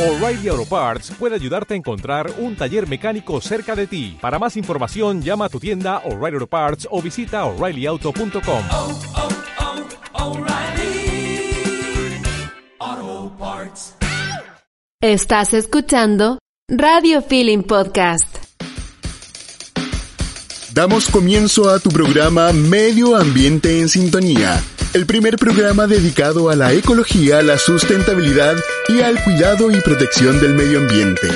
O'Reilly Auto Parts puede ayudarte a encontrar un taller mecánico cerca de ti. Para más información, llama a tu tienda O'Reilly Auto Parts o visita oreillyauto.com. oh, oh, Parts. Estás escuchando Radio Feeling Podcast. Damos comienzo a tu programa Medio Ambiente en Sintonía, el primer programa dedicado a la ecología, la sustentabilidad y al cuidado y protección del medio ambiente.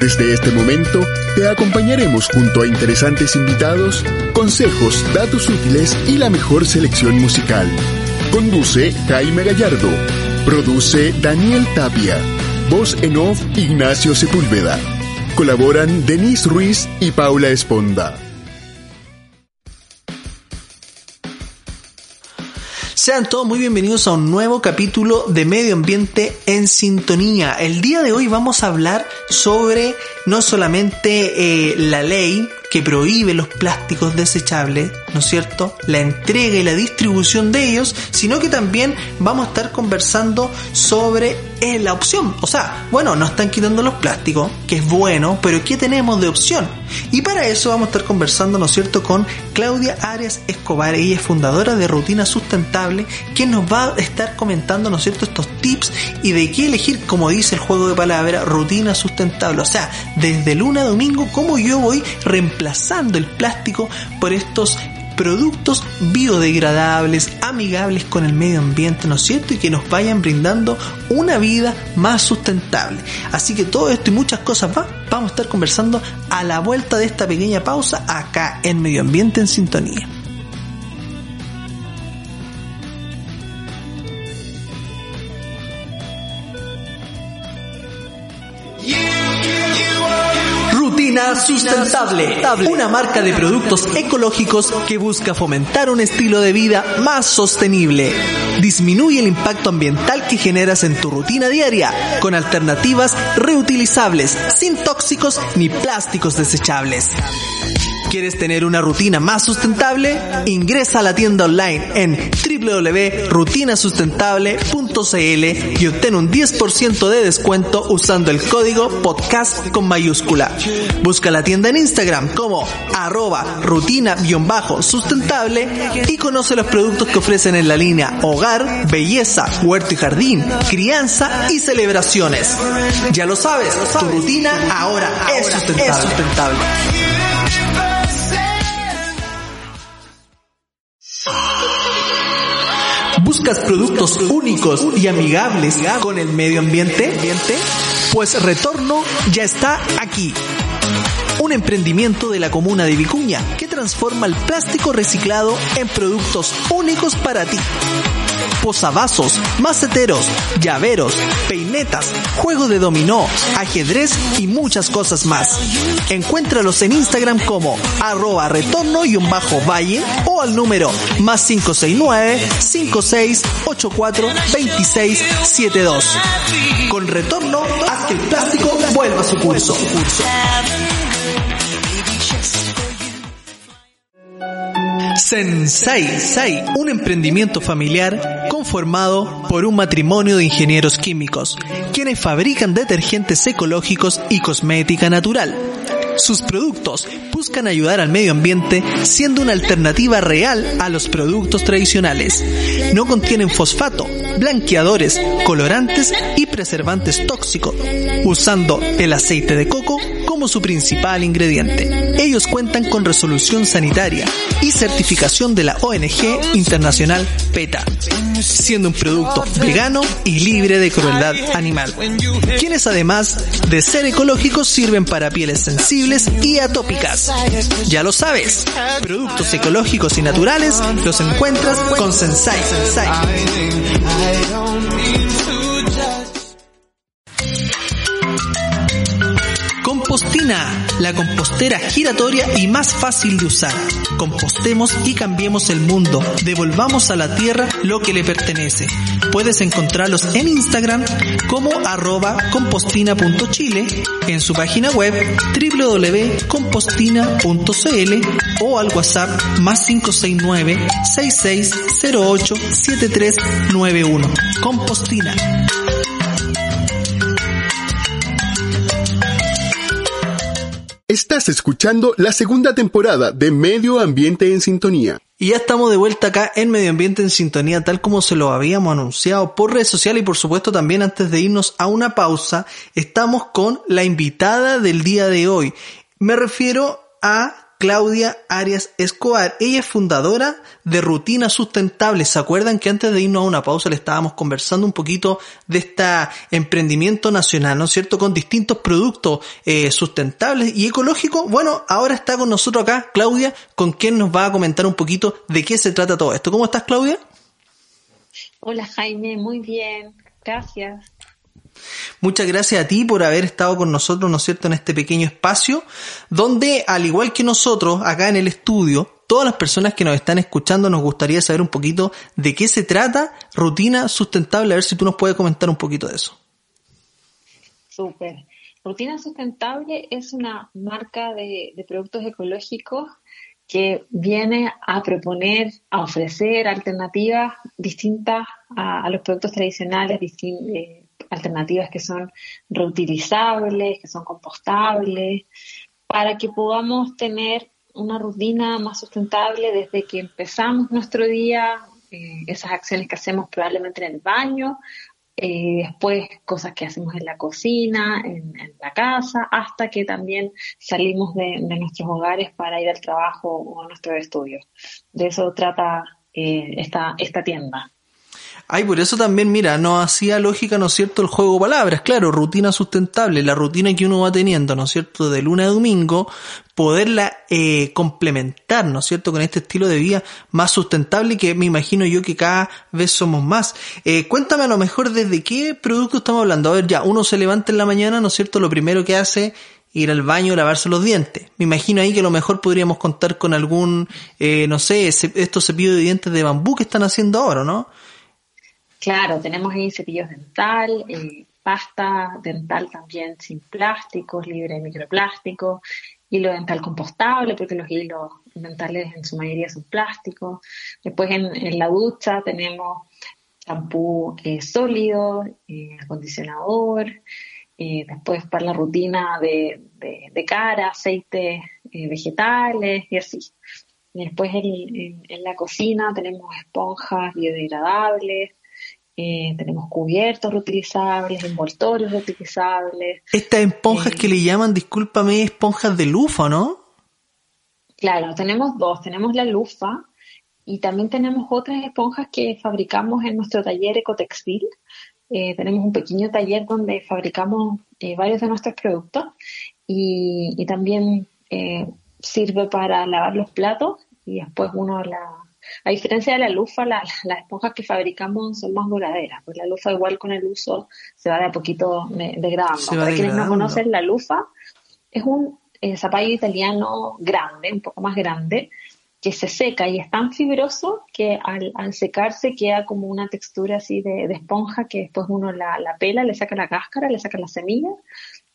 Desde este momento te acompañaremos junto a interesantes invitados, consejos, datos útiles y la mejor selección musical. Conduce Jaime Gallardo. Produce Daniel Tapia. Voz en off Ignacio Sepúlveda. Colaboran Denise Ruiz y Paula Esponda. Sean todos muy bienvenidos a un nuevo capítulo de Medio Ambiente en Sintonía. El día de hoy vamos a hablar sobre no solamente eh, la ley que prohíbe los plásticos desechables, ¿no es cierto? La entrega y la distribución de ellos, sino que también vamos a estar conversando sobre eh, la opción. O sea, bueno, nos están quitando los plásticos, que es bueno, pero ¿qué tenemos de opción? Y para eso vamos a estar conversando, ¿no es cierto?, con Claudia Arias Escobar, ella es fundadora de Rutina Sustentable, quien nos va a estar comentando, ¿no es cierto?, estos tips y de qué elegir, como dice el juego de palabras, rutina sustentable. O sea, desde luna a domingo, cómo yo voy reemplazando el plástico por estos productos biodegradables, amigables con el medio ambiente, ¿no es cierto? Y que nos vayan brindando una vida más sustentable. Así que todo esto y muchas cosas más vamos a estar conversando a la vuelta de esta pequeña pausa acá en Medio Ambiente en Sintonía. Rutina Sustentable, una marca de productos ecológicos que busca fomentar un estilo de vida más sostenible. Disminuye el impacto ambiental que generas en tu rutina diaria con alternativas reutilizables, sin tóxicos ni plásticos desechables. ¿Quieres tener una rutina más sustentable? Ingresa a la tienda online en www.rutinasustentable.cl y obtén un 10% de descuento usando el código podcast con mayúscula. Busca la tienda en Instagram como arroba rutina-sustentable y conoce los productos que ofrecen en la línea hogar, belleza, huerto y jardín, crianza y celebraciones. Ya lo sabes, tu rutina ahora es sustentable. ¿Buscas productos únicos y amigables con el medio ambiente? Pues Retorno ya está aquí. Un emprendimiento de la comuna de Vicuña que transforma el plástico reciclado en productos únicos para ti. Posavasos, maceteros, llaveros, peinetas, juego de dominó, ajedrez y muchas cosas más. Encuéntralos en Instagram como arroba retorno-valle o al número más 569 5684 2672. Con retorno, haz que el plástico vuelva a su curso. Sensei, Sai, un emprendimiento familiar conformado por un matrimonio de ingenieros químicos, quienes fabrican detergentes ecológicos y cosmética natural. Sus productos buscan ayudar al medio ambiente siendo una alternativa real a los productos tradicionales. No contienen fosfato, blanqueadores, colorantes y preservantes tóxicos, usando el aceite de coco como su principal ingrediente. Ellos cuentan con resolución sanitaria y certificación de la ONG Internacional PETA, siendo un producto vegano y libre de crueldad animal, quienes además de ser ecológicos sirven para pieles sensibles y atópicas. Ya lo sabes, productos ecológicos y naturales los encuentras con Sensai. Sensai. La compostera giratoria y más fácil de usar. Compostemos y cambiemos el mundo. Devolvamos a la tierra lo que le pertenece. Puedes encontrarlos en Instagram como arroba compostina.chile, en su página web www.compostina.cl o al WhatsApp más 569 6608 7391. Compostina. Estás escuchando la segunda temporada de Medio Ambiente en Sintonía. Y ya estamos de vuelta acá en Medio Ambiente en Sintonía, tal como se lo habíamos anunciado por redes sociales y por supuesto también antes de irnos a una pausa, estamos con la invitada del día de hoy. Me refiero a Claudia Arias Escobar. Ella es fundadora de Rutina Sustentable. ¿Se acuerdan que antes de irnos a una pausa le estábamos conversando un poquito de este emprendimiento nacional, ¿no es cierto? Con distintos productos eh, sustentables y ecológicos. Bueno, ahora está con nosotros acá Claudia, con quien nos va a comentar un poquito de qué se trata todo esto. ¿Cómo estás, Claudia? Hola, Jaime. Muy bien. Gracias. Muchas gracias a ti por haber estado con nosotros, ¿no es cierto?, en este pequeño espacio, donde, al igual que nosotros, acá en el estudio, todas las personas que nos están escuchando nos gustaría saber un poquito de qué se trata Rutina Sustentable, a ver si tú nos puedes comentar un poquito de eso. Súper. Rutina Sustentable es una marca de, productos ecológicos que viene a proponer, a ofrecer alternativas distintas a, los productos tradicionales, distintos alternativas que son reutilizables, que son compostables, para que podamos tener una rutina más sustentable desde que empezamos nuestro día, eh, esas acciones que hacemos probablemente en el baño, eh, después cosas que hacemos en la cocina, en, la casa, hasta que también salimos de, nuestros hogares para ir al trabajo o a nuestros estudios. De eso trata eh, esta, esta tienda. Ay, por eso también, mira, no hacía lógica, ¿no es cierto?, el juego de palabras. Claro, rutina sustentable, la rutina que uno va teniendo, ¿no es cierto?, de lunes a domingo, poderla eh, complementar, ¿no es cierto?, con este estilo de vida más sustentable que me imagino yo que cada vez somos más. Eh, cuéntame a lo mejor desde qué producto estamos hablando. A ver, ya, uno se levanta en la mañana, ¿no es cierto?, lo primero que hace ir al baño, lavarse los dientes. Me imagino ahí que a lo mejor podríamos contar con algún, eh, no sé, estos cepillos de dientes de bambú que están haciendo ahora, ¿no? Claro, tenemos ahí cepillos dental, eh, pasta dental también sin plásticos, libre de microplásticos, hilo dental compostable, porque los hilos dentales en su mayoría son plásticos. Después en, la ducha tenemos champú eh, sólido, eh, acondicionador, después para la rutina de, cara, aceites vegetales y así. después en, en, la cocina tenemos esponjas biodegradables, eh, tenemos cubiertos reutilizables, envoltorios reutilizables. Estas esponjas que le llaman, discúlpame, esponjas de lufa, ¿no? Claro, tenemos dos. Tenemos la lufa y también tenemos otras esponjas que fabricamos en nuestro taller Ecotextil. Eh, tenemos un pequeño taller donde fabricamos eh, varios de nuestros productos y, y también sirve para lavar los platos y después uno la, a diferencia de la lufa, las esponjas que fabricamos son más duraderas, pues la lufa igual con el uso se va de a poquito degradando. Para quienes no conocen, la lufa es un eh, zapallo italiano grande, un poco más grande, que se seca y es tan fibroso que al, secarse queda como una textura así de, esponja que después uno la, la, pela, le saca la cáscara, le saca la semilla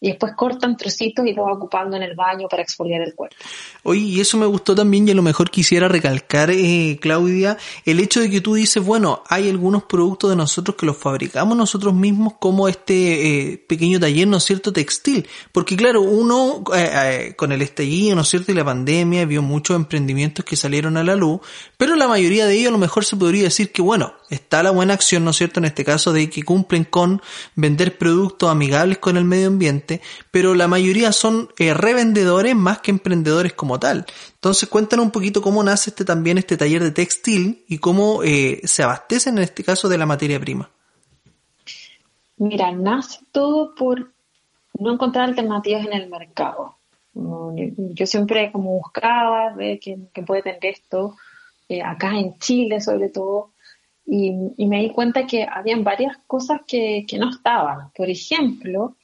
y después cortan trocitos y lo va ocupando en el baño para exfoliar el cuerpo. Oye, y eso me gustó también y a lo mejor quisiera recalcar, eh, Claudia, el hecho de que tú dices, bueno, hay algunos productos de nosotros que los fabricamos nosotros mismos como este eh, pequeño taller, ¿no es cierto?, textil. Porque claro, uno eh, eh, con el estallido, ¿no es cierto?, y la pandemia vio muchos emprendimientos que salieron a la luz, pero la mayoría de ellos a lo mejor se podría decir que, bueno, está la buena acción, ¿no es cierto?, en este caso de que cumplen con vender productos amigables con el medio ambiente, pero la mayoría son eh, revendedores más que emprendedores como tal. Entonces cuéntanos un poquito cómo nace este también este taller de textil y cómo eh, se abastecen en este caso de la materia prima. Mira, nace todo por no encontrar alternativas en el mercado. Yo siempre como buscaba ver quién, puede tener esto, eh, acá en Chile sobre todo, y, me di cuenta que habían varias cosas que, que no estaban. Por ejemplo,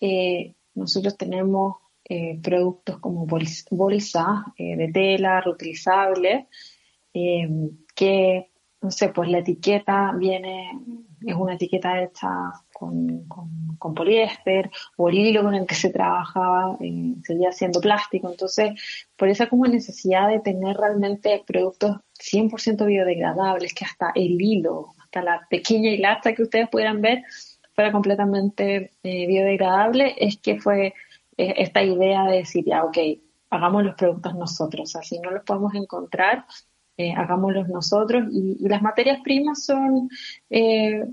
eh, nosotros tenemos eh, productos como bolsas eh, de tela reutilizables, que, no sé, pues la etiqueta viene, es una etiqueta hecha con, con, poliéster o el hilo con el que se trabajaba seguía siendo plástico. Entonces, por esa como necesidad de tener realmente productos 100% biodegradables, que hasta el hilo, hasta la pequeña hilacha que ustedes puedan ver, fuera completamente eh, biodegradable, es que fue eh, esta idea de decir, ya, ok, hagamos los productos nosotros, o sea, si no los podemos encontrar, eh, hagámoslos nosotros. Y, y, las materias primas son, eh,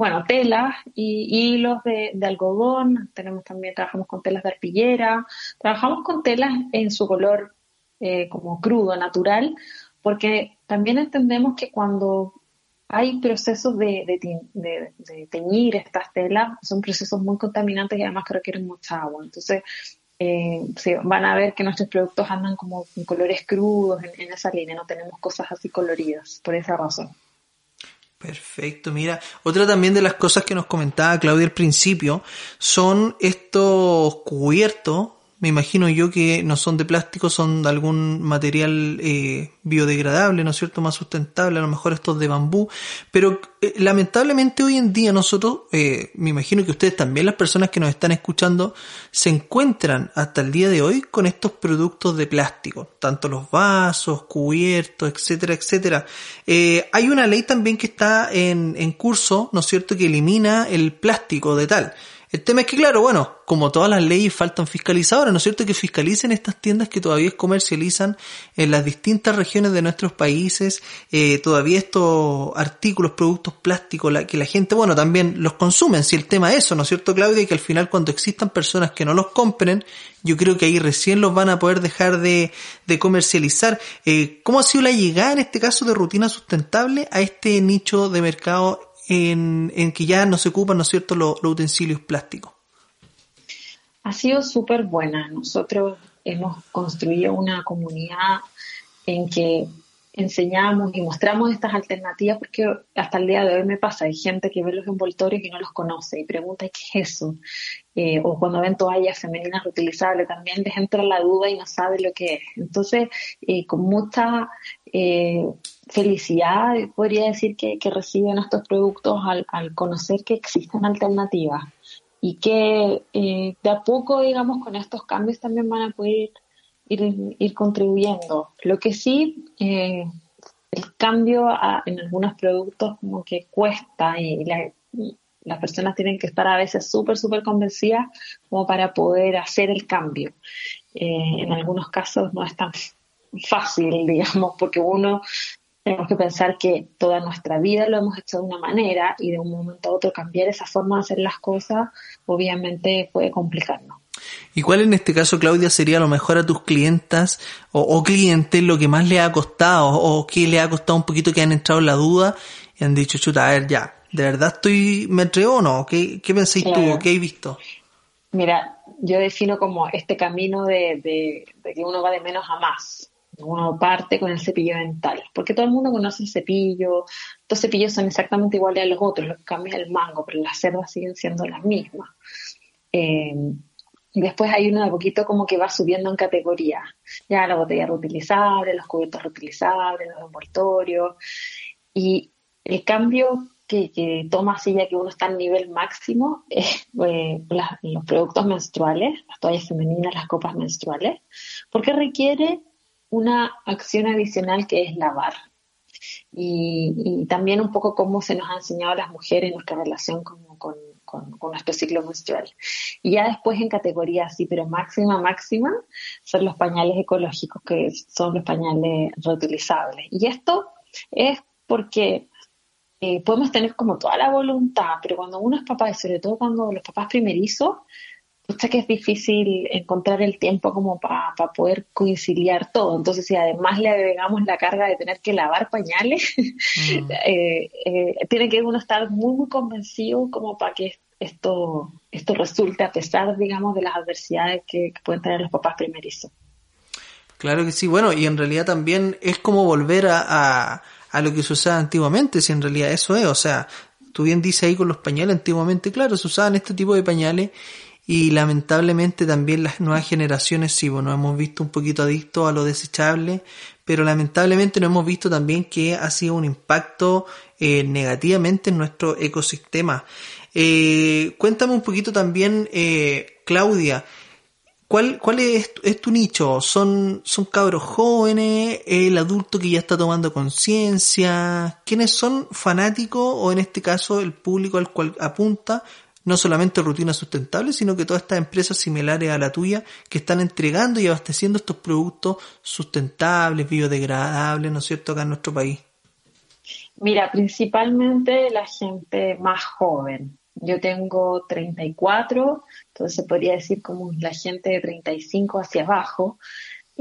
bueno, telas y hilos de, algodón, tenemos también, trabajamos con telas de arpillera, trabajamos con telas en su color eh, como crudo, natural, porque también entendemos que cuando hay procesos de, teñir estas telas, son procesos muy contaminantes y además que requieren mucha agua. Entonces, eh, sí, van a ver que nuestros productos andan como con colores crudos en, esa línea, no tenemos cosas así coloridas, por esa razón. Perfecto, mira, otra también de las cosas que nos comentaba Claudia al principio son estos cubiertos me imagino yo que no son de plástico, son de algún material eh, biodegradable, ¿no es cierto? Más sustentable, a lo mejor estos de bambú. Pero eh, lamentablemente hoy en día nosotros, eh, me imagino que ustedes también, las personas que nos están escuchando, se encuentran hasta el día de hoy con estos productos de plástico, tanto los vasos, cubiertos, etcétera, etcétera. Eh, hay una ley también que está en, en curso, ¿no es cierto?, que elimina el plástico de tal. El tema es que, claro, bueno, como todas las leyes faltan fiscalizadores, ¿no es cierto? Que fiscalicen estas tiendas que todavía comercializan en las distintas regiones de nuestros países, eh, todavía estos artículos, productos plásticos, la, que la gente, bueno, también los consumen, si el tema es eso, ¿no es cierto, Claudia? Y que al final cuando existan personas que no los compren, yo creo que ahí recién los van a poder dejar de, de comercializar. Eh, ¿Cómo ha sido la llegada en este caso de rutina sustentable a este nicho de mercado en, que ya no se ocupan, ¿no es cierto?, los, los utensilios plásticos. Ha sido súper buena. Nosotros hemos construido una comunidad en que enseñamos y mostramos estas alternativas porque hasta el día de hoy me pasa, hay gente que ve los envoltorios y no los conoce y pregunta ¿qué es eso? Eh, o cuando ven toallas femeninas reutilizables también les entra la duda y no sabe lo que es. Entonces, eh, con mucha eh, felicidad podría decir que, reciben estos productos al, conocer que existen alternativas y que eh, de a poco, digamos, con estos cambios también van a poder ir, contribuyendo. Lo que sí, eh, el cambio a, en algunos productos como que cuesta y las personas tienen que estar a veces súper, súper convencidas como para poder hacer el cambio. Eh, en algunos casos no es tan fácil, digamos, porque uno tenemos que pensar que toda nuestra vida lo hemos hecho de una manera y de un momento a otro cambiar esa forma de hacer las cosas obviamente puede complicarnos. ¿Y cuál en este caso, Claudia, sería a lo mejor a tus clientas o, o, clientes lo que más le ha costado o qué le ha costado un poquito que han entrado en la duda y han dicho, chuta, a ver, ya, ¿de verdad estoy, me atrevo o no? ¿Qué, qué pensáis claro. tú? ¿Qué has visto? Mira, yo defino como este camino de, de, de que uno va de menos a más uno parte con el cepillo dental, porque todo el mundo conoce el cepillo, los cepillos son exactamente iguales a los otros, lo que cambia el mango, pero las cerdas siguen siendo las mismas. Eh, después hay uno de poquito como que va subiendo en categoría, ya la botella reutilizable, los cubiertos reutilizables, los envoltorios, y el cambio que, que, toma así ya que uno está al nivel máximo es eh, los productos menstruales, las toallas femeninas, las copas menstruales, porque requiere una acción adicional que es lavar. Y, y, también un poco cómo se nos ha enseñado a las mujeres nuestra relación con, con, nuestro ciclo menstrual. Y ya después en categoría así, pero máxima, máxima, son los pañales ecológicos, que son los pañales reutilizables. Y esto es porque eh, podemos tener como toda la voluntad, pero cuando uno es papá, y sobre todo cuando los papás primerizos, sea que es difícil encontrar el tiempo como para pa poder conciliar todo. Entonces, si además le agregamos la carga de tener que lavar pañales, mm. eh, eh, tiene que uno estar muy, muy convencido como para que esto, esto resulte a pesar, digamos, de las adversidades que, que pueden tener los papás primerizos. Claro que sí, bueno, y en realidad también es como volver a, a, a lo que se usaba antiguamente, si en realidad eso es, o sea, tú bien dices ahí con los pañales, antiguamente, claro, se usaban este tipo de pañales y lamentablemente también las nuevas generaciones sí, bueno, hemos visto un poquito adictos a lo desechable, pero lamentablemente no hemos visto también que ha sido un impacto eh, negativamente en nuestro ecosistema. Eh, cuéntame un poquito también, eh, Claudia, ¿Cuál, cuál es, es, tu nicho? ¿Son, ¿Son cabros jóvenes? ¿El adulto que ya está tomando conciencia? ¿Quiénes son fanáticos o en este caso el público al cual apunta no solamente rutinas sustentables, sino que todas estas empresas similares a la tuya que están entregando y abasteciendo estos productos sustentables, biodegradables, ¿no es cierto?, acá en nuestro país. Mira, principalmente la gente más joven. Yo tengo 34, entonces podría decir como la gente de 35 hacia abajo.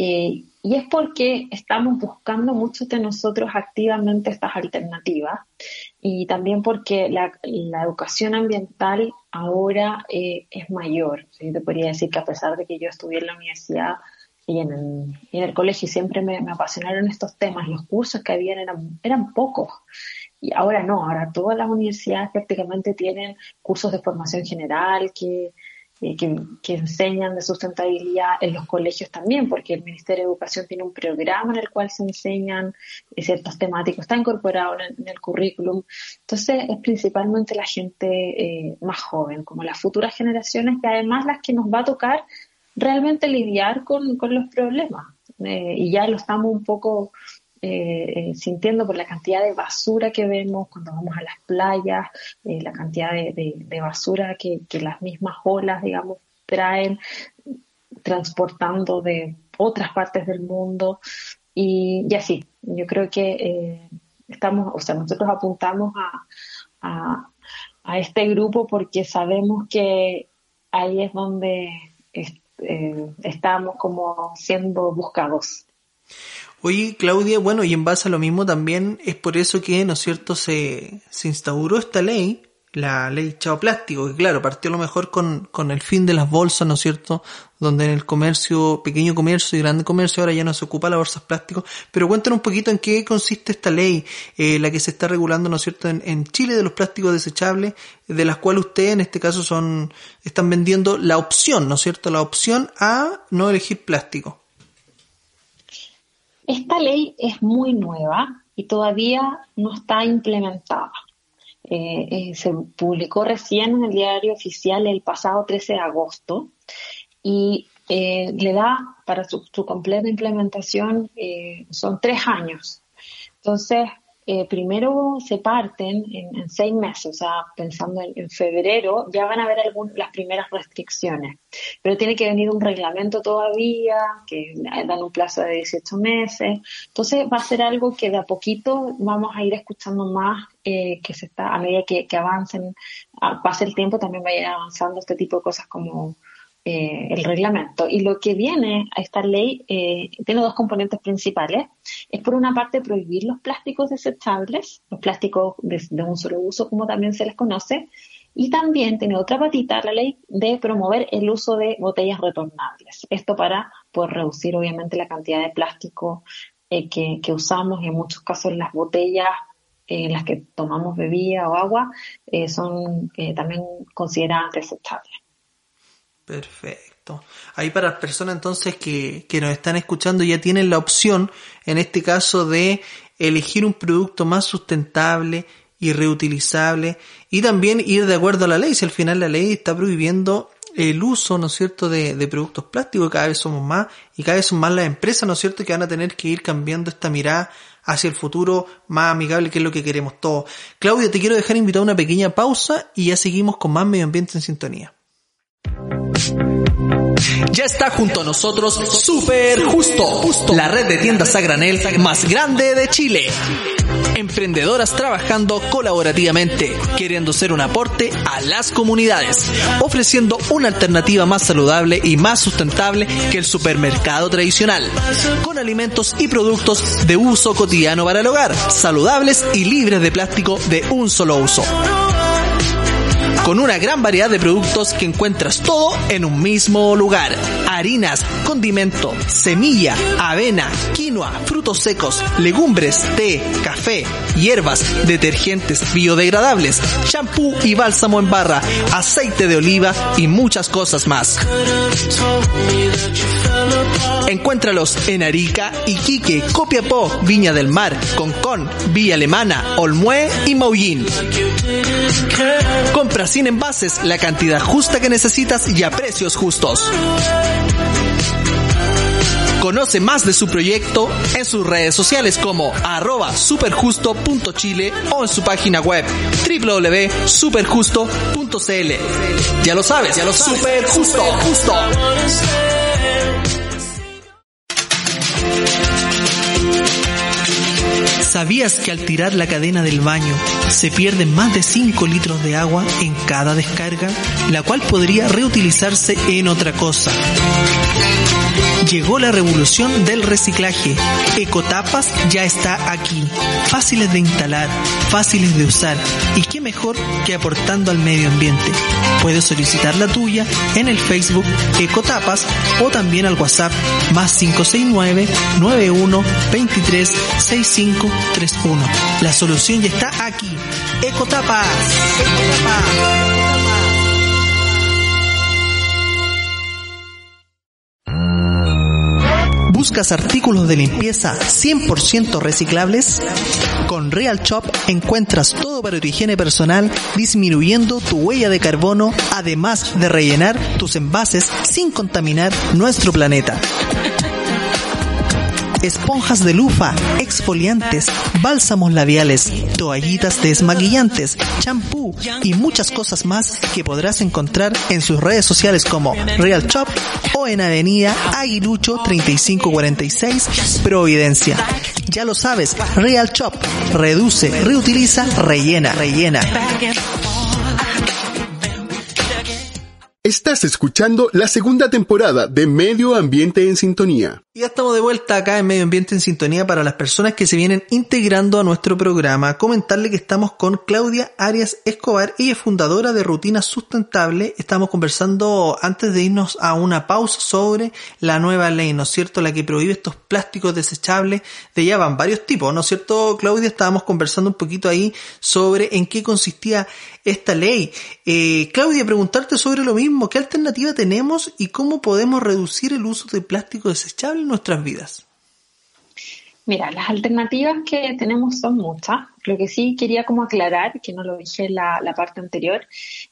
Eh, y es porque estamos buscando muchos de nosotros activamente estas alternativas y también porque la, educación ambiental ahora eh, es mayor. Yo te podría decir que a pesar de que yo estudié en la universidad y en el, en el colegio siempre me, apasionaron estos temas, los cursos que habían eran, eran pocos. Y ahora no, ahora todas las universidades prácticamente tienen cursos de formación general que, eh, que, enseñan de sustentabilidad en los colegios también, porque el Ministerio de Educación tiene un programa en el cual se enseñan eh, ciertos temáticos, está incorporado en el, currículum. Entonces, es principalmente la gente eh, más joven, como las futuras generaciones, que además las que nos va a tocar realmente lidiar con, con los problemas. y ya lo estamos un poco eh, eh, sintiendo por la cantidad de basura que vemos cuando vamos a las playas, eh, la cantidad de, basura que, las mismas olas, digamos, traen, transportando de otras partes del mundo y, así. Yo creo que estamos, o sea, nosotros apuntamos a, a, este grupo porque sabemos que ahí es donde estamos como siendo buscados. Oye, Claudia, bueno, y en base a lo mismo también es por eso que, ¿no es cierto?, se, se instauró esta ley, la ley Chao Plástico, que claro, partió a lo mejor con, con el fin de las bolsas, ¿no es cierto?, donde en el comercio, pequeño comercio y grande comercio ahora ya no se ocupa las bolsas plásticos, pero cuéntanos un poquito en qué consiste esta ley, eh, la que se está regulando, ¿no es cierto?, en, en Chile de los plásticos desechables, de las cuales ustedes en este caso son, están vendiendo la opción, ¿no es cierto?, la opción a no elegir plástico. Esta ley es muy nueva y todavía no está implementada. Eh, eh, se publicó recién en el diario oficial el pasado 13 de agosto y eh, le da para su, su completa implementación son tres años. Entonces, eh, primero se parten en, seis meses, o sea, pensando en, febrero, ya van a haber algunas, las primeras restricciones, pero tiene que venir un reglamento todavía, que dan un plazo de 18 meses, entonces va a ser algo que de a poquito vamos a ir escuchando más, eh, que se está, a medida que, que avancen, pase el tiempo, también va a ir avanzando este tipo de cosas como eh, el reglamento. Y lo que viene a esta ley eh, tiene dos componentes principales. Es por una parte prohibir los plásticos desechables, los plásticos de, un solo uso, como también se les conoce, y también tiene otra patita la ley de promover el uso de botellas retornables. Esto para poder reducir obviamente la cantidad de plástico eh, que, usamos y en muchos casos las botellas en las que tomamos bebida o agua son también consideradas desechables. Perfecto. Ahí para las personas entonces que, que nos están escuchando ya tienen la opción, en este caso, de elegir un producto más sustentable y reutilizable y también ir de acuerdo a la ley. Si al final la ley está prohibiendo el uso, ¿no es cierto?, de, de productos plásticos, cada vez somos más y cada vez son más las empresas, ¿no es cierto?, que van a tener que ir cambiando esta mirada hacia el futuro más amigable, que es lo que queremos todos. Claudia, te quiero dejar invitado a una pequeña pausa y ya seguimos con más medio ambiente en sintonía. Ya está junto a nosotros Super Justo, la red de tiendas a más grande de Chile. Emprendedoras trabajando colaborativamente, queriendo ser un aporte a las comunidades, ofreciendo una alternativa más saludable y más sustentable que el supermercado tradicional, con alimentos y productos de uso cotidiano para el hogar, saludables y libres de plástico de un solo uso con una gran variedad de productos que encuentras todo en un mismo lugar. Harinas, condimento, semilla, avena, quinoa, frutos secos, legumbres, té, café, hierbas, detergentes biodegradables, champú y bálsamo en barra, aceite de oliva y muchas cosas más. Encuéntralos en Arica, Iquique, Copiapó, Viña del Mar, Concón, Villa Alemana, Olmué y Maullín. Compra sin envases la cantidad justa que necesitas y a precios justos. Conoce más de su proyecto en sus redes sociales como arroba superjusto.chile o en su página web www.superjusto.cl. Ya lo sabes, ya lo sabes. Superjusto, justo. ¿Sabías que al tirar la cadena del baño se pierden más de 5 litros de agua en cada descarga, la cual podría reutilizarse en otra cosa? Llegó la revolución del reciclaje. Ecotapas ya está aquí. Fáciles de instalar, fáciles de usar y qué mejor que aportando al medio ambiente. Puedes solicitar la tuya en el Facebook Ecotapas o también al WhatsApp más 569 91 23 65 31. La solución ya está aquí. Ecotapas. Ecotapas. ¿Buscas artículos de limpieza 100% reciclables? Con Real Shop encuentras todo para tu higiene personal, disminuyendo tu huella de carbono, además de rellenar tus envases sin contaminar nuestro planeta esponjas de lufa, exfoliantes, bálsamos labiales, toallitas desmaquillantes, champú y muchas cosas más que podrás encontrar en sus redes sociales como Real Shop o en Avenida Aguilucho 3546 Providencia. Ya lo sabes, Real Shop reduce, reutiliza, rellena, rellena. Estás escuchando la segunda temporada de Medio Ambiente en Sintonía. Ya estamos de vuelta acá en Medio Ambiente en Sintonía para las personas que se vienen integrando a nuestro programa. Comentarle que estamos con Claudia Arias Escobar, ella es fundadora de Rutina Sustentable. Estamos conversando antes de irnos a una pausa sobre la nueva ley, ¿no es cierto? La que prohíbe estos plásticos desechables de ya van varios tipos, ¿no es cierto, Claudia? Estábamos conversando un poquito ahí sobre en qué consistía esta ley. Eh, Claudia, preguntarte sobre lo mismo, ¿qué alternativa tenemos y cómo podemos reducir el uso de plástico desechable nuestras vidas? Mira, las alternativas que tenemos son muchas. Lo que sí quería como aclarar, que no lo dije en la, parte anterior,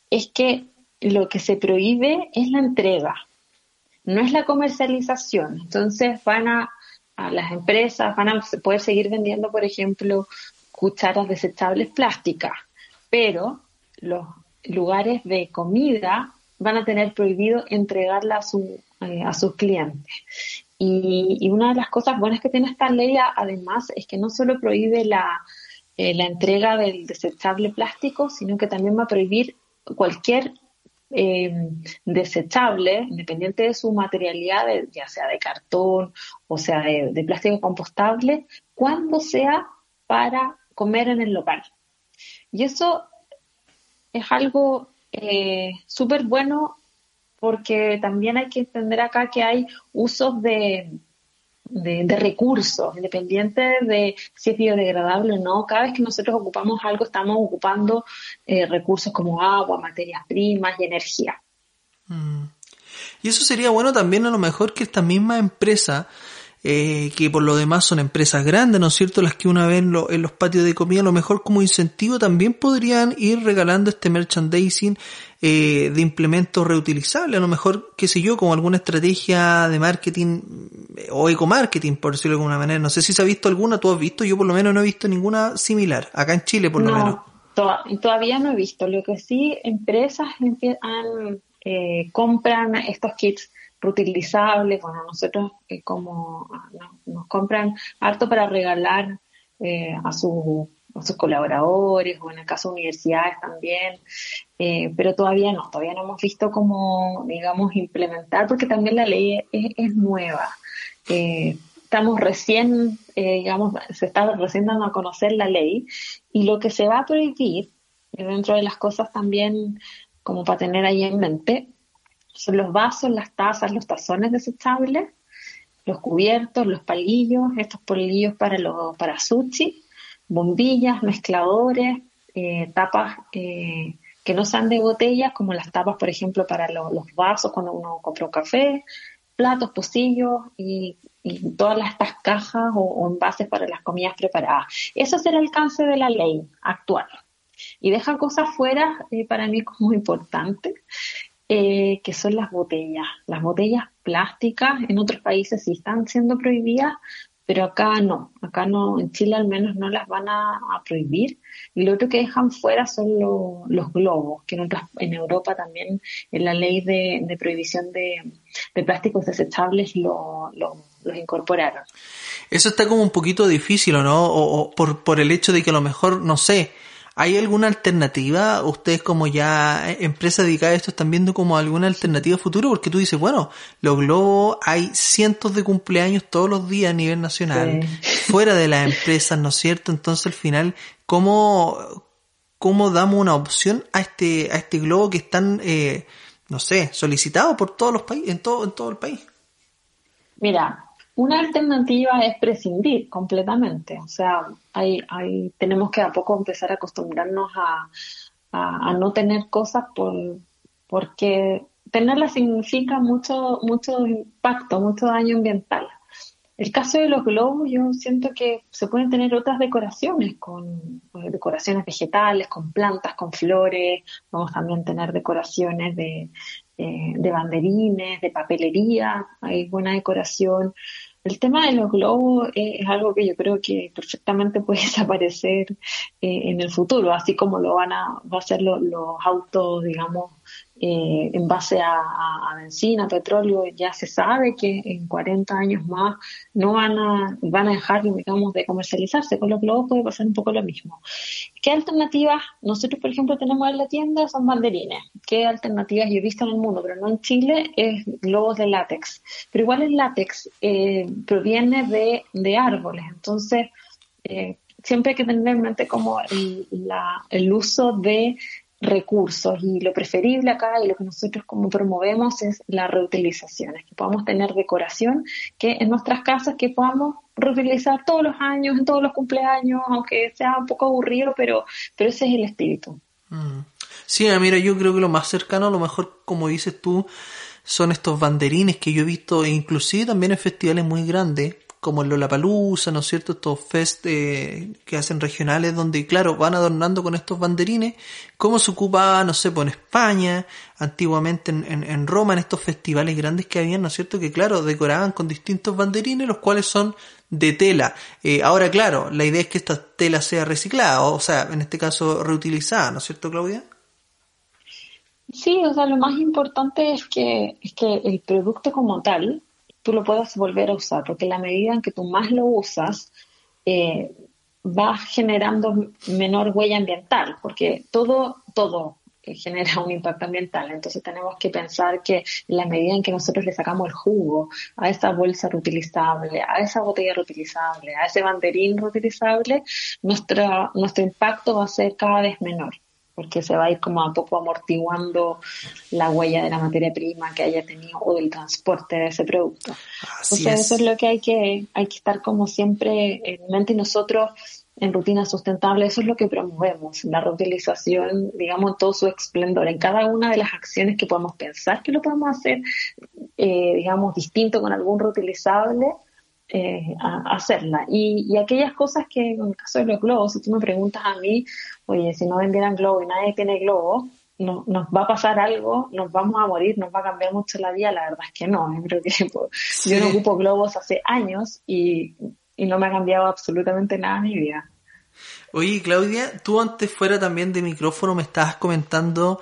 es que lo que se prohíbe es la entrega, no es la comercialización. Entonces van a las empresas, van a poder seguir vendiendo, por ejemplo, cucharas desechables plásticas, pero los lugares de comida van a tener prohibido entregarla a, su, eh, a sus clientes. Y, una de las cosas buenas que tiene esta ley, además, es que no solo prohíbe la, eh, la entrega del desechable plástico, sino que también va a prohibir cualquier eh, desechable, independiente de su materialidad, ya sea de cartón o sea de, de plástico compostable, cuando sea para comer en el local. Y eso es algo eh, súper bueno porque también hay que entender acá que hay usos de, de, recursos, independiente de si es biodegradable o no. Cada vez que nosotros ocupamos algo, estamos ocupando eh, recursos como agua, materias primas y energía. Mm. Y eso sería bueno también a lo mejor que esta misma empresa eh, que por lo demás son empresas grandes, ¿no es cierto? Las que una vez en, en, los patios de comida, a lo mejor como incentivo también podrían ir regalando este merchandising eh, de implementos reutilizables, a lo mejor, qué sé yo, como alguna estrategia de marketing eh, o eco-marketing, por decirlo de alguna manera. No sé si se ha visto alguna, tú has visto, yo por lo menos no he visto ninguna similar, acá en Chile por lo menos. todavía no he visto. Lo que sí, empresas han, eh, compran estos kits reutilizables. Bueno, nosotros eh, como ah, nos, compran harto para regalar eh, a, sus colaboradores o en el caso de universidades también, eh, pero todavía no, todavía no hemos visto cómo, digamos, implementar porque también la ley es, nueva. estamos recién, digamos, se está recién dando a conocer la ley y lo que se va a prohibir, dentro de las cosas también como para tener ahí en mente, son los vasos, las tazas, los tazones desechables, los cubiertos, los palillos, estos palillos para, los, para sushi, bombillas, mezcladores, eh, tapas eh, que no sean de botellas, como las tapas, por ejemplo, para los vasos cuando uno compra un café, platos, pocillos y, todas estas cajas o, envases para las comidas preparadas. Eso es el alcance de la ley actual. Y deja cosas fuera, eh, para mí como importante, eh, que son las botellas. Las botellas plásticas en otros países sí están siendo prohibidas, pero acá no, acá no, en Chile al menos no las van a, prohibir. Y lo otro que dejan fuera son los globos, que en, en Europa también en la ley de, prohibición de, plásticos desechables lo, los incorporaron. Eso está como un poquito difícil, ¿o no? O, por, por el hecho de que a lo mejor, no sé, ¿Hay alguna alternativa? Ustedes como ya empresa dedicada a esto están viendo como alguna alternativa futuro porque tú dices, bueno, los globos hay cientos de cumpleaños todos los días a nivel nacional, fuera de las empresas, ¿no es cierto? Entonces al final, ¿cómo, cómo damos una opción a este, a este globo que están, eh, no sé, solicitado por todos los países, en todo, en todo el país? Mira, una alternativa es prescindir completamente. O sea, hay, hay, tenemos que a poco empezar a acostumbrarnos a, a, no tener cosas por, porque tenerlas significa mucho, mucho impacto, mucho daño ambiental. El caso de los globos, yo siento que se pueden tener otras decoraciones, con pues, decoraciones vegetales, con plantas, con flores. Vamos también a tener decoraciones de, eh, de banderines, de papelería. Hay buena decoración. El tema de los globos es algo que yo creo que perfectamente puede desaparecer eh, en el futuro, así como lo van a, va a ser los autos, digamos, eh, en base a, benzina, petróleo, ya se sabe que en 40 años más no van a, van a dejar, de comercializarse. Con los globos puede pasar un poco lo mismo. ¿Qué alternativas nosotros, por ejemplo, tenemos en la tienda? Son banderines. ¿Qué alternativas yo he visto en el mundo, pero no en Chile? Es globos de látex. Pero igual el látex eh, proviene de, de, árboles. Entonces, eh, siempre hay que tener en mente como el, el uso de recursos y lo preferible acá y lo que nosotros como promovemos es la reutilización, es que podamos tener decoración que en nuestras casas que podamos reutilizar todos los años, en todos los cumpleaños, aunque sea un poco aburrido, pero, pero ese es el espíritu. Mm. Sí, mira, yo creo que lo más cercano, a lo mejor, como dices tú, son estos banderines que yo he visto, inclusive también en festivales muy grandes, como el Lollapalooza, ¿no es cierto? Estos fest eh, que hacen regionales donde, claro, van adornando con estos banderines, como se ocupa, no sé, pues en España, antiguamente en, en, Roma, en estos festivales grandes que habían, ¿no es cierto? Que, claro, decoraban con distintos banderines, los cuales son de tela. Eh, ahora, claro, la idea es que esta tela sea reciclada, o sea, en este caso reutilizada, ¿no es cierto, Claudia? Sí, o sea, lo más importante es que, es que el producto como tal tú lo puedas volver a usar, porque la medida en que tú más lo usas, eh, va generando menor huella ambiental, porque todo, todo genera un impacto ambiental. Entonces tenemos que pensar que en la medida en que nosotros le sacamos el jugo a esa bolsa reutilizable, a esa botella reutilizable, a ese banderín reutilizable, nuestro, nuestro impacto va a ser cada vez menor porque se va a ir como a poco amortiguando la huella de la materia prima que haya tenido o del transporte de ese producto. Entonces eso es lo que hay que, hay que estar como siempre en mente y nosotros en rutina sustentable, eso es lo que promovemos, la reutilización, digamos, en todo su esplendor, en cada una de las acciones que podamos pensar que lo podemos hacer, eh, digamos, distinto con algún reutilizable, eh, a, hacerla. Y, y, aquellas cosas que, en el caso de los globos, si tú me preguntas a mí, oye, si no vendieran globo y nadie tiene globo, no, nos va a pasar algo, nos vamos a morir, nos va a cambiar mucho la vida, la verdad es que no. Yo creo que pues, yo no ocupo globos hace años y, y no me ha cambiado absolutamente nada mi vida. Oye, Claudia, tú antes fuera también de micrófono me estabas comentando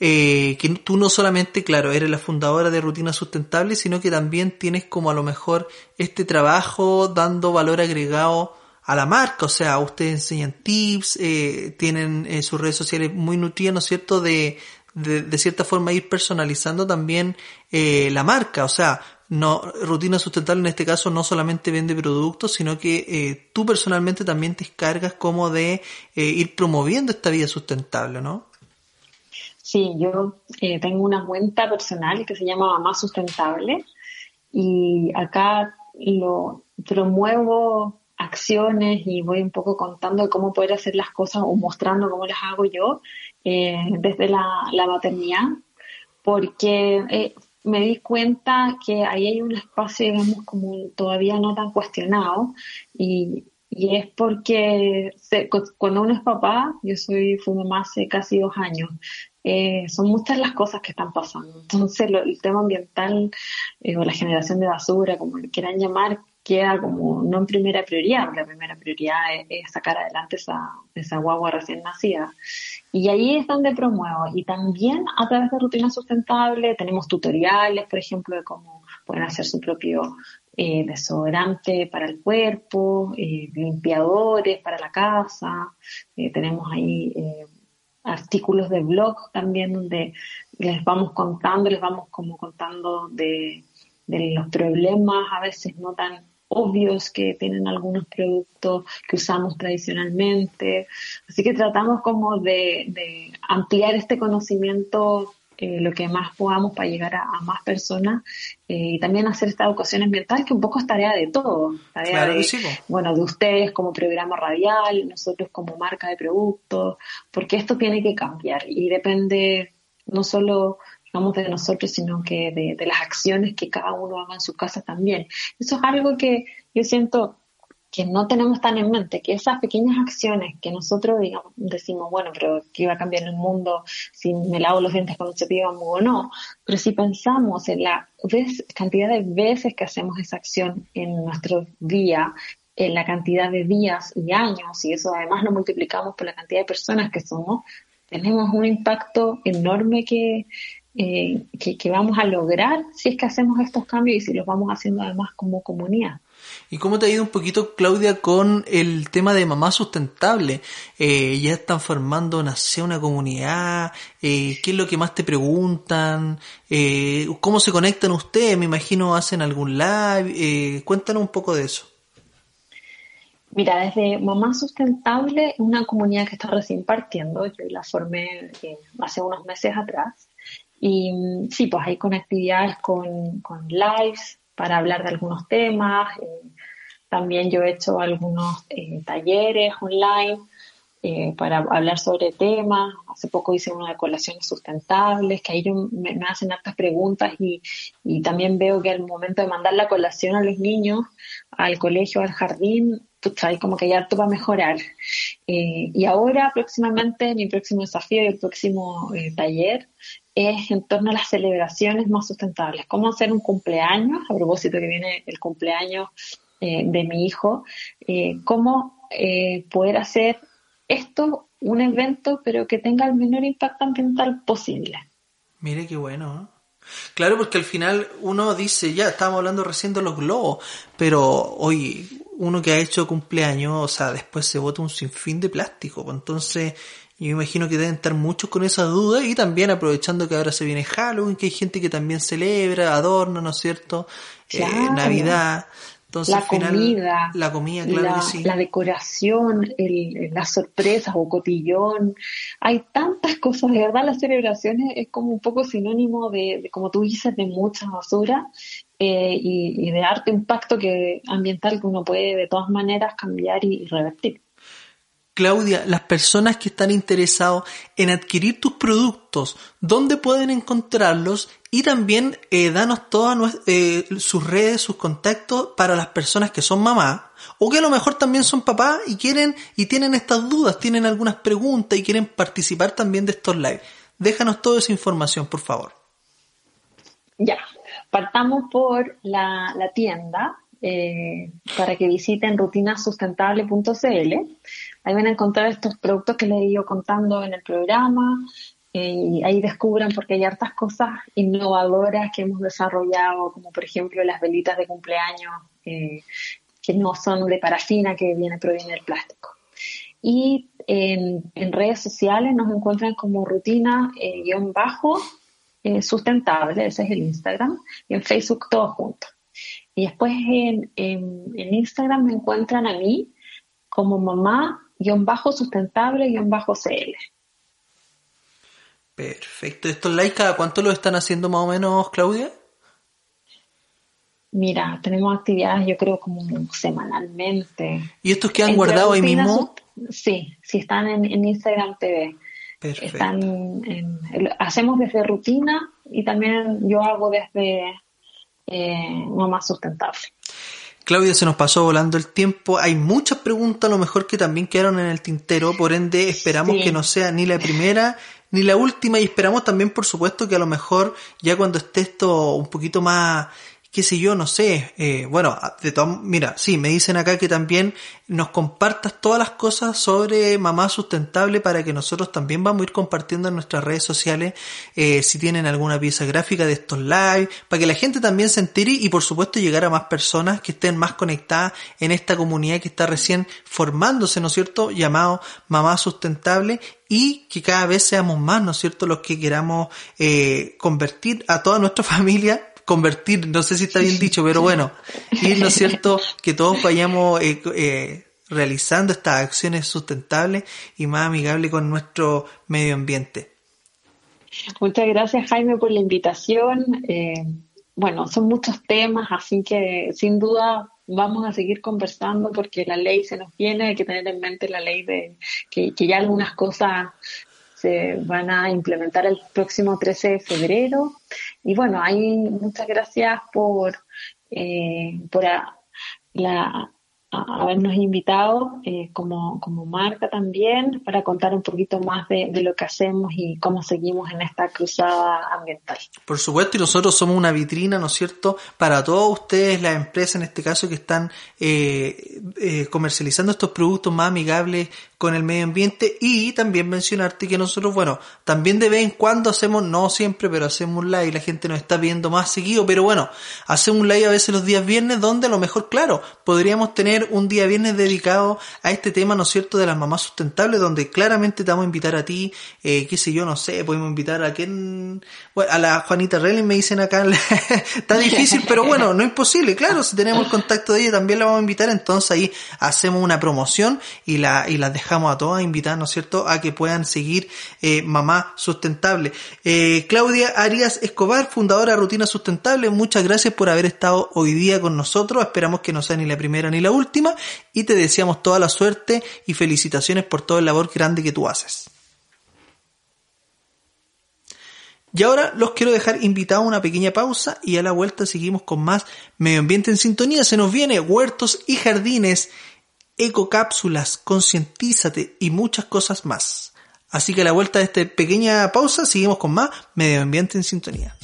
eh, que tú no solamente, claro, eres la fundadora de Rutina Sustentable, sino que también tienes como a lo mejor este trabajo dando valor agregado a la marca, o sea, ustedes enseñan tips, eh, tienen eh, sus redes sociales muy nutridas, ¿no es cierto?, de, de, cierta forma ir personalizando también eh, la marca, o sea, no, Rutina Sustentable en este caso no solamente vende productos, sino que eh, tú personalmente también te encargas como de eh, ir promoviendo esta vida sustentable, ¿no? Sí, yo eh, tengo una cuenta personal que se llama Mamá Sustentable y acá lo promuevo acciones y voy un poco contando cómo poder hacer las cosas o mostrando cómo las hago yo eh, desde la, la, maternidad, porque eh, me di cuenta que ahí hay un espacio, digamos, como todavía no tan cuestionado y, y es porque cuando uno es papá, yo soy, fui mamá hace casi dos años, eh, son muchas las cosas que están pasando. Entonces, lo- el tema ambiental eh, o la generación de basura, como le quieran llamar, queda como no en primera prioridad. La primera prioridad es, es sacar adelante esa, esa guagua recién nacida. Y ahí es donde promuevo. Y también a través de Rutina Sustentable tenemos tutoriales, por ejemplo, de cómo pueden hacer su propio eh, desodorante para el cuerpo, eh, limpiadores para la casa. Eh, tenemos ahí eh, artículos de blog también donde les vamos contando, les vamos como contando de, de los problemas a veces no tan obvios que tienen algunos productos que usamos tradicionalmente. Así que tratamos como de, de ampliar este conocimiento eh, lo que más podamos para llegar a, a más personas eh, y también hacer esta educación ambiental que un poco es tarea de todo, tarea Claro de, sí, bueno, de ustedes como programa radial, nosotros como marca de productos, porque esto tiene que cambiar y depende no solo digamos de nosotros, sino que de, de las acciones que cada uno haga en su casa también. Eso es algo que yo siento que no tenemos tan en mente, que esas pequeñas acciones que nosotros digamos, decimos, bueno, pero ¿qué iba a cambiar el mundo si me lavo los dientes con un o no? Pero si pensamos en la cantidad de veces que hacemos esa acción en nuestro día, en la cantidad de días y años, y eso además lo multiplicamos por la cantidad de personas que somos, tenemos un impacto enorme que, eh, que vamos a lograr si es que hacemos estos cambios y si los vamos haciendo además como comunidad. ¿Y cómo te ha ido un poquito, Claudia, con el tema de mamá sustentable? Eh, ¿Ya están formando, nació una comunidad? Eh, ¿Qué es lo que más te preguntan? Eh, ¿Cómo se conectan ustedes? Me imagino hacen algún live. Eh, cuéntanos un poco de eso. Mira, desde Mamá Sustentable, una comunidad que está recién partiendo, yo la formé eh, hace unos meses atrás. Y mm, sí, pues ahí con actividades, con, con lives para hablar de algunos temas. eh, también yo he hecho algunos eh, talleres online eh, para hablar sobre temas. Hace poco hice una de colaciones sustentables, que ahí yo- me, hacen hartas preguntas y, y también veo que al momento de mandar la colación a los niños, al colegio, al jardín, hay como que hay harto para mejorar. Eh, y ahora, próximamente, mi próximo desafío y el próximo taller es en torno a las celebraciones más sustentables. Cómo hacer un cumpleaños, a propósito que viene el cumpleaños eh, de mi hijo, eh, cómo eh, poder hacer esto un evento, pero que tenga el menor impacto ambiental posible. Mire qué bueno. Claro, porque al final uno dice, ya, estábamos hablando recién de los globos, pero hoy uno que ha hecho cumpleaños, o sea, después se bota un sinfín de plástico. pues Entonces, yo imagino que deben estar muchos con esa duda y también aprovechando que ahora se viene Halloween, que hay gente que también celebra, adorna, ¿no es cierto? Eh, Claro. Navidad. Entonces, la al final, comida, la comida, claro la, que sí. la decoración, el- las sorpresas o cotillón. Hay tantas cosas, de verdad las celebraciones es como un poco sinónimo de, de, como tú dices, de mucha basura eh, y, y de harto impacto que ambiental que uno puede de todas maneras cambiar y, y revertir. Claudia, las personas que están interesados en adquirir tus productos, ¿dónde pueden encontrarlos? Y también eh, danos todas eh, sus redes, sus contactos para las personas que son mamás o que a lo mejor también son papás y quieren y tienen estas dudas, tienen algunas preguntas y quieren participar también de estos live. Déjanos toda esa información, por favor. Ya, partamos por la, tienda eh, para que visiten rutinasustentable.cl. Ahí van a encontrar estos productos que les he ido contando en el programa eh, ahí descubran porque hay hartas cosas innovadoras que hemos desarrollado, como por ejemplo las velitas de cumpleaños eh, que no son de parafina, que viene proviene del plástico. Y en, redes sociales nos encuentran como rutina eh, sustentable, ese es el Instagram, y en Facebook todo junto. Y después en, en, en Instagram me encuentran a mí como mamá guion bajo sustentable guion bajo CL. Perfecto. ¿Estos likes cada cuánto lo están haciendo más o menos, Claudia? Mira, tenemos actividades yo creo como semanalmente. ¿Y estos que han guardado ahí mismo? Sí, sí están en, en Instagram TV. Perfecto. Están en- hacemos desde rutina y también yo hago desde eh, mamá sustentable. Claudia, se nos pasó volando el tiempo. Hay muchas preguntas, a lo mejor que también quedaron en el tintero, por ende esperamos Sí. que no sea ni la primera ni la última y esperamos también por supuesto que a lo mejor ya cuando esté esto un poquito más qué sé yo, no sé, eh, bueno, de todas, mira, sí, me dicen acá que también nos compartas todas las cosas sobre mamá sustentable para que nosotros también vamos a ir compartiendo en nuestras redes sociales eh, si tienen alguna pieza gráfica de estos live, para que la gente también se entere y por supuesto llegar a más personas que estén más conectadas en esta comunidad que está recién formándose, ¿no es cierto?, llamado mamá sustentable y que cada vez seamos más, ¿no es cierto?, los que queramos eh, convertir a toda nuestra familia convertir, no sé si está bien dicho, pero bueno, y no es cierto que todos vayamos eh, eh, realizando estas acciones sustentables y más amigables con nuestro medio ambiente. Muchas gracias Jaime por la invitación. Eh, bueno, son muchos temas, así que sin duda vamos a seguir conversando porque la ley se nos viene, hay que tener en mente la ley de que, que ya algunas cosas se van a implementar el próximo 13 de febrero. Y bueno, hay muchas gracias por, eh, por la, habernos invitado eh, como, como marca también para contar un poquito más de, lo que hacemos y cómo seguimos en esta cruzada ambiental. Por supuesto, y nosotros somos una vitrina, ¿no es cierto?, para todos ustedes, las empresas en este caso, que están eh, eh, comercializando estos productos más amigables con el medio ambiente y también mencionarte que nosotros, bueno, también de vez en cuando hacemos, no siempre, pero hacemos un live, la gente nos está viendo más seguido, pero bueno, hacemos un live a veces los días viernes donde a lo mejor, claro, podríamos tener un día viernes dedicado a este tema, ¿no es cierto?, de las mamás sustentables, donde claramente te vamos a invitar a ti, eh, qué sé yo, no sé, podemos invitar a quien, bueno, a la Juanita Relling me dicen acá, está difícil, pero bueno, no es posible, claro, si tenemos el contacto de ella también la vamos a invitar, entonces ahí hacemos una promoción y la, y la dejamos a todas invitar, ¿no es cierto?, a que puedan seguir eh, Mamá Sustentable. Eh, Claudia Arias Escobar, fundadora Rutina Sustentable, muchas gracias por haber estado hoy día con nosotros. Esperamos que no sea ni la primera ni la última y te deseamos toda la suerte y felicitaciones por toda la labor grande que tú haces. Y ahora los quiero dejar invitados a una pequeña pausa y a la vuelta seguimos con más Medio Ambiente en Sintonía. Se nos viene Huertos y Jardines ecocápsulas, concientízate y muchas cosas más. Así que a la vuelta de esta pequeña pausa seguimos con más medio ambiente en sintonía.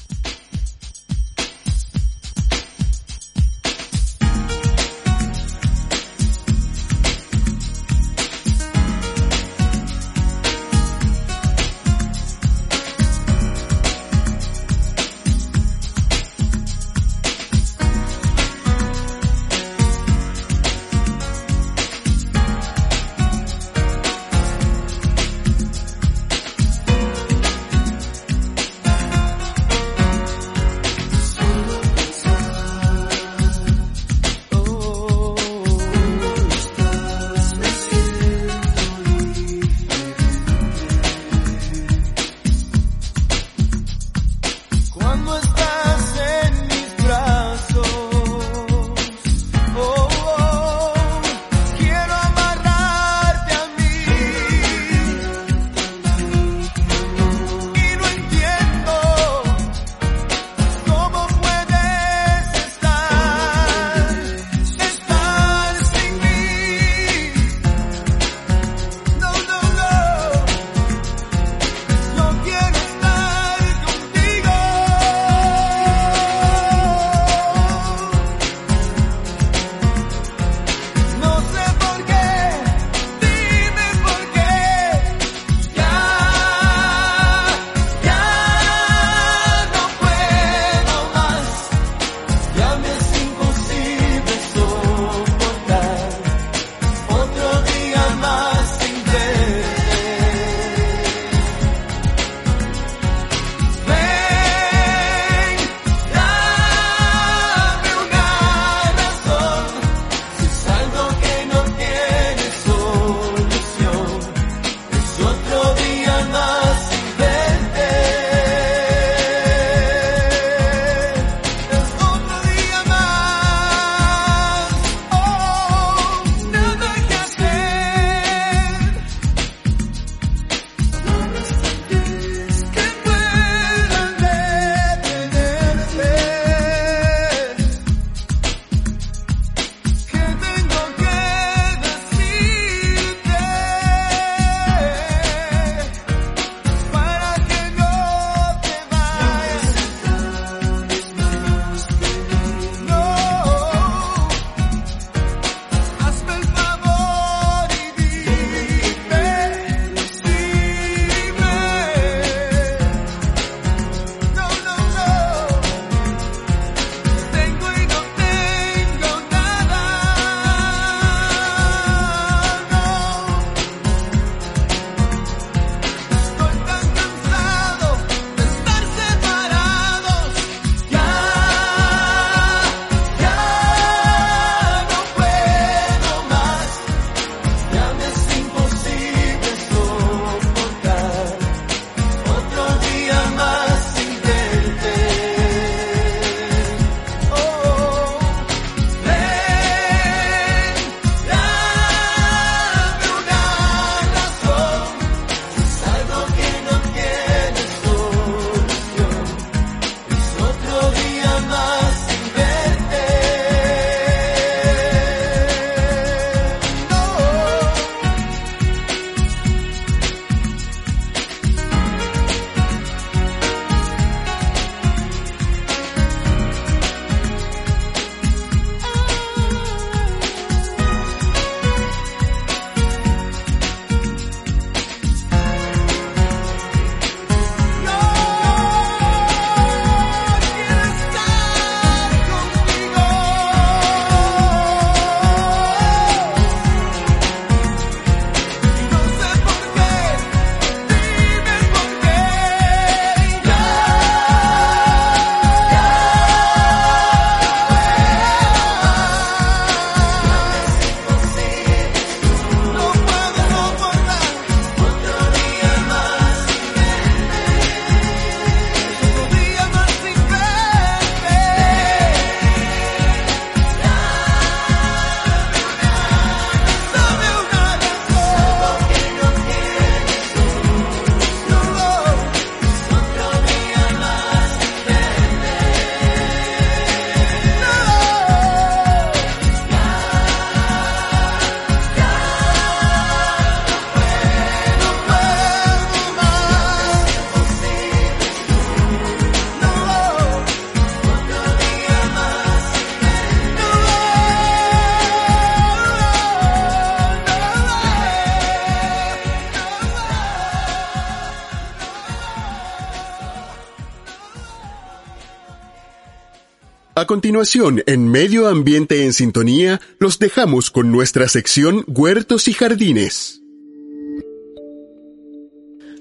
Continuación, en Medio Ambiente en Sintonía, los dejamos con nuestra sección Huertos y Jardines.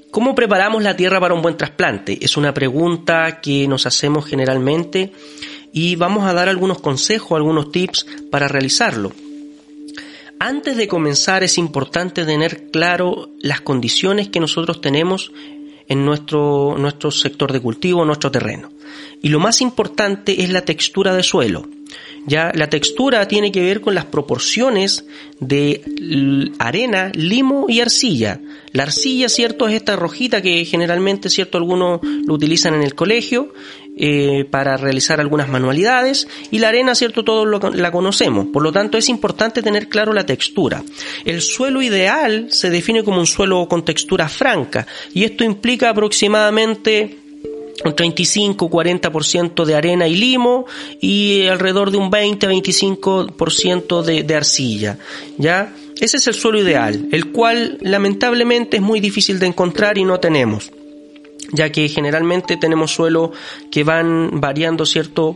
¿Cómo preparamos la tierra para un buen trasplante? Es una pregunta que nos hacemos generalmente y vamos a dar algunos consejos, algunos tips para realizarlo. Antes de comenzar es importante tener claro las condiciones que nosotros tenemos en nuestro, nuestro sector de cultivo, nuestro terreno. Y lo más importante es la textura de suelo. Ya la textura tiene que ver con las proporciones de arena, limo y arcilla. La arcilla, cierto, es esta rojita que generalmente, cierto, algunos lo utilizan en el colegio eh, para realizar algunas manualidades y la arena, cierto, todos la conocemos. Por lo tanto, es importante tener claro la textura. El suelo ideal se define como un suelo con textura franca y esto implica aproximadamente un 35-40% de arena y limo y alrededor de un 20-25% de, de arcilla. ¿Ya? Ese es el suelo ideal, el cual lamentablemente es muy difícil de encontrar y no tenemos, ya que generalmente tenemos suelos que van variando, ¿cierto?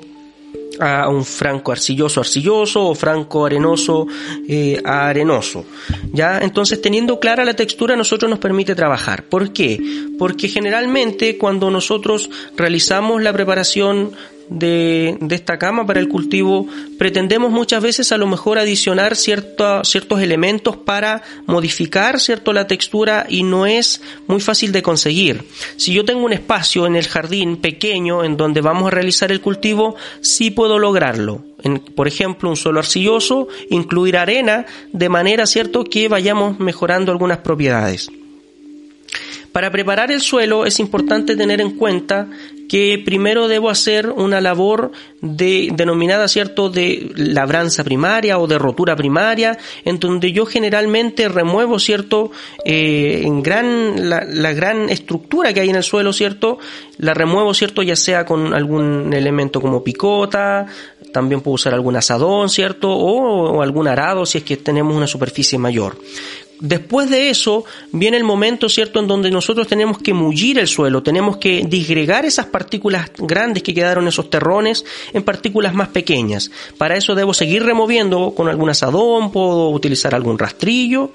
a un franco arcilloso arcilloso o franco arenoso eh, arenoso ya entonces teniendo clara la textura nosotros nos permite trabajar ¿por qué? porque generalmente cuando nosotros realizamos la preparación de, esta cama para el cultivo, pretendemos muchas veces a lo mejor adicionar ciertos elementos para modificar cierto la textura y no es muy fácil de conseguir. Si yo tengo un espacio en el jardín pequeño en donde vamos a realizar el cultivo, sí puedo lograrlo. En, por ejemplo, un suelo arcilloso, incluir arena de manera cierto que vayamos mejorando algunas propiedades. Para preparar el suelo es importante tener en cuenta que primero debo hacer una labor de, denominada, ¿cierto?, de labranza primaria o de rotura primaria, en donde yo generalmente remuevo, ¿cierto?, eh, en gran, la, gran estructura que hay en el suelo, ¿cierto?, la remuevo, ¿cierto?, ya sea con algún elemento como picota, también puedo usar algún asadón, ¿cierto?, o algún arado si es que tenemos una superficie mayor. Después de eso viene el momento, ¿cierto?, en donde nosotros tenemos que mullir el suelo, tenemos que disgregar esas partículas grandes que quedaron en esos terrones en partículas más pequeñas. Para eso debo seguir removiendo con algún asadón, puedo utilizar algún rastrillo,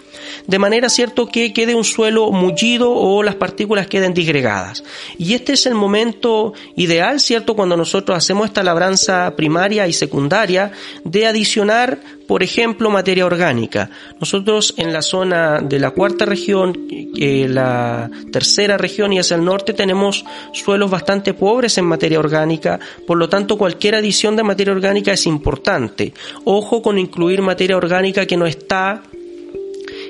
de manera, ¿cierto?, que quede un suelo mullido o las partículas queden disgregadas. Y este es el momento ideal, ¿cierto?, cuando nosotros hacemos esta labranza primaria y secundaria de adicionar por ejemplo, materia orgánica. Nosotros en la zona de la cuarta región, eh, la tercera región y hacia el norte tenemos suelos bastante pobres en materia orgánica, por lo tanto cualquier adición de materia orgánica es importante. Ojo con incluir materia orgánica que no está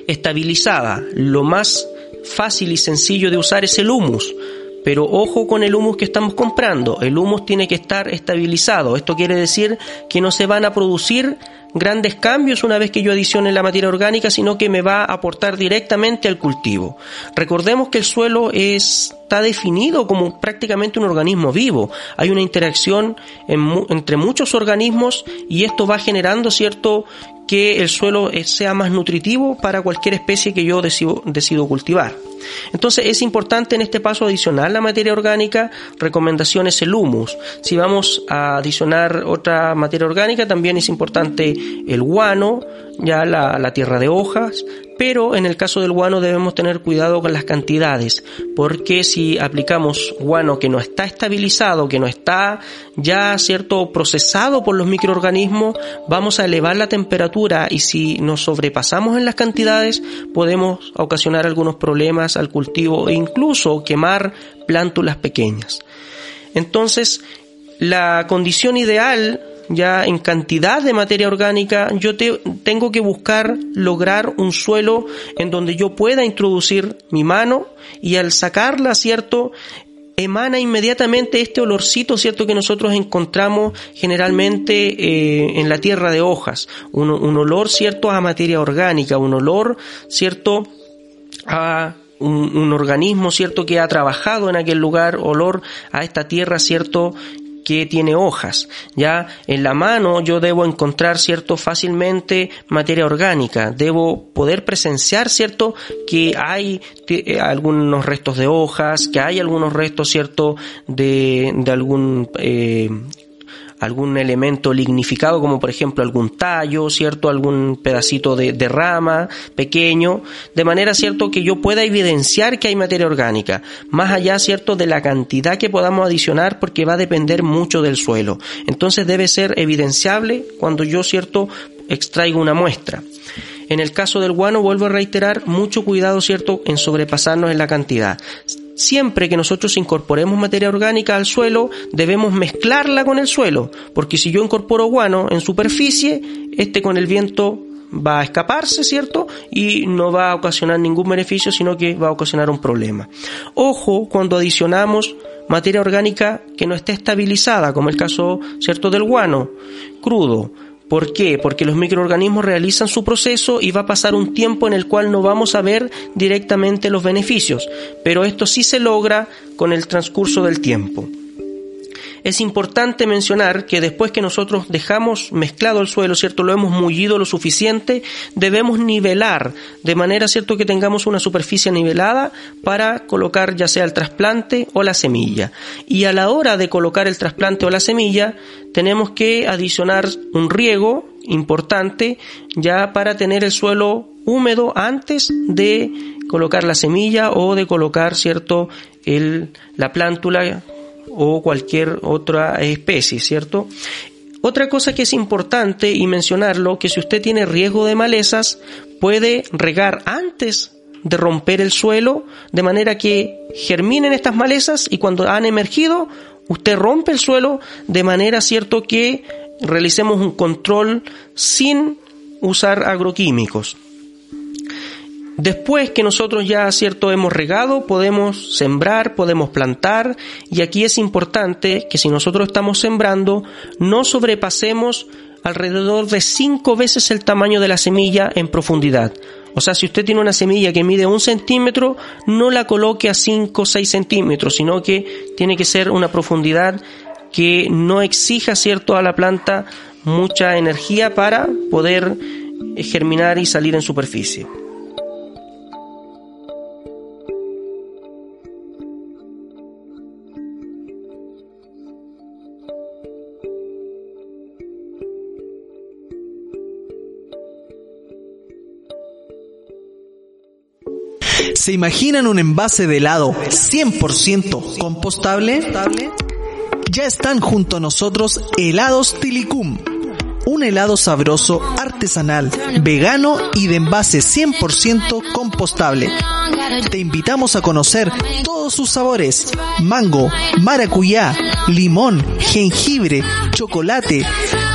estabilizada. Lo más fácil y sencillo de usar es el humus. Pero ojo con el humus que estamos comprando. El humus tiene que estar estabilizado. Esto quiere decir que no se van a producir grandes cambios una vez que yo adicione la materia orgánica, sino que me va a aportar directamente al cultivo. Recordemos que el suelo está definido como prácticamente un organismo vivo. Hay una interacción entre muchos organismos y esto va generando cierto que el suelo sea más nutritivo para cualquier especie que yo decido, decido cultivar. Entonces es importante en este paso adicionar la materia orgánica, recomendaciones el humus. Si vamos a adicionar otra materia orgánica, también es importante el guano, ya la, la tierra de hojas, pero en el caso del guano debemos tener cuidado con las cantidades, porque si aplicamos guano que no está estabilizado, que no está ya cierto procesado por los microorganismos, vamos a elevar la temperatura y si nos sobrepasamos en las cantidades podemos ocasionar algunos problemas al cultivo e incluso quemar plántulas pequeñas. Entonces, la condición ideal ya en cantidad de materia orgánica, yo tengo que buscar lograr un suelo en donde yo pueda introducir mi mano y al sacarla, ¿cierto? emana inmediatamente este olorcito, ¿cierto? Que nosotros encontramos generalmente eh, en la tierra de hojas. Un, un, olor, ¿cierto? A materia orgánica, un olor, ¿cierto? A un, un, organismo, ¿cierto? Que ha trabajado en aquel lugar, olor a esta tierra, ¿cierto? Que tiene hojas. Ya en la mano yo debo encontrar, cierto, fácilmente materia orgánica. Debo poder presenciar, cierto, que hay eh, algunos restos de hojas, que hay algunos restos, cierto, de, de algún eh, algún elemento lignificado, como por ejemplo algún tallo, ¿cierto? Algún pedacito de, de, rama pequeño, de manera, ¿cierto?, que yo pueda evidenciar que hay materia orgánica, más allá, ¿cierto?, de la cantidad que podamos adicionar, porque va a depender mucho del suelo. Entonces debe ser evidenciable cuando yo, ¿cierto?, extraigo una muestra. En el caso del guano, vuelvo a reiterar, mucho cuidado, ¿cierto?, en sobrepasarnos en la cantidad. Siempre que nosotros incorporemos materia orgánica al suelo, debemos mezclarla con el suelo, porque si yo incorporo guano en superficie, este con el viento va a escaparse, ¿cierto? Y no va a ocasionar ningún beneficio, sino que va a ocasionar un problema. Ojo cuando adicionamos materia orgánica que no esté estabilizada, como el caso, ¿cierto?, del guano crudo ¿Por qué? Porque los microorganismos realizan su proceso y va a pasar un tiempo en el cual no vamos a ver directamente los beneficios, pero esto sí se logra con el transcurso del tiempo es importante mencionar que después que nosotros dejamos mezclado el suelo, ¿cierto? Lo hemos mullido lo suficiente, debemos nivelar de manera, ¿cierto? Que tengamos una superficie nivelada para colocar ya sea el trasplante o la semilla. Y a la hora de colocar el trasplante o la semilla, tenemos que adicionar un riego importante ya para tener el suelo húmedo antes de colocar la semilla o de colocar, ¿cierto? El, la plántula o cualquier otra especie, ¿cierto? Otra cosa que es importante y mencionarlo, que si usted tiene riesgo de malezas, puede regar antes de romper el suelo, de manera que germinen estas malezas y cuando han emergido, usted rompe el suelo de manera cierto que realicemos un control sin usar agroquímicos. Después que nosotros ya, cierto, hemos regado, podemos sembrar, podemos plantar, y aquí es importante que si nosotros estamos sembrando, no sobrepasemos alrededor de cinco veces el tamaño de la semilla en profundidad. O sea, si usted tiene una semilla que mide un centímetro, no la coloque a cinco o seis centímetros, sino que tiene que ser una profundidad que no exija, cierto, a la planta mucha energía para poder germinar y salir en superficie. ¿Se imaginan un envase de helado 100% compostable? Ya están junto a nosotros helados Tilicum. Un helado sabroso, artesanal, vegano y de envase 100% compostable. Te invitamos a conocer todos sus sabores. Mango, maracuyá, limón, jengibre, chocolate,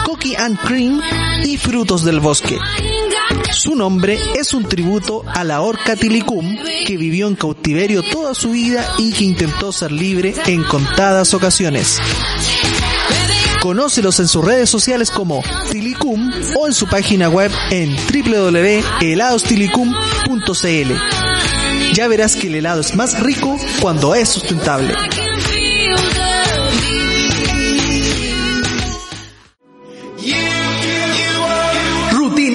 cookie and cream y frutos del bosque. Su nombre es un tributo a la orca Tilicum, que vivió en cautiverio toda su vida y que intentó ser libre en contadas ocasiones. Conócelos en sus redes sociales como Tilicum o en su página web en www.heladostilicum.cl. Ya verás que el helado es más rico cuando es sustentable.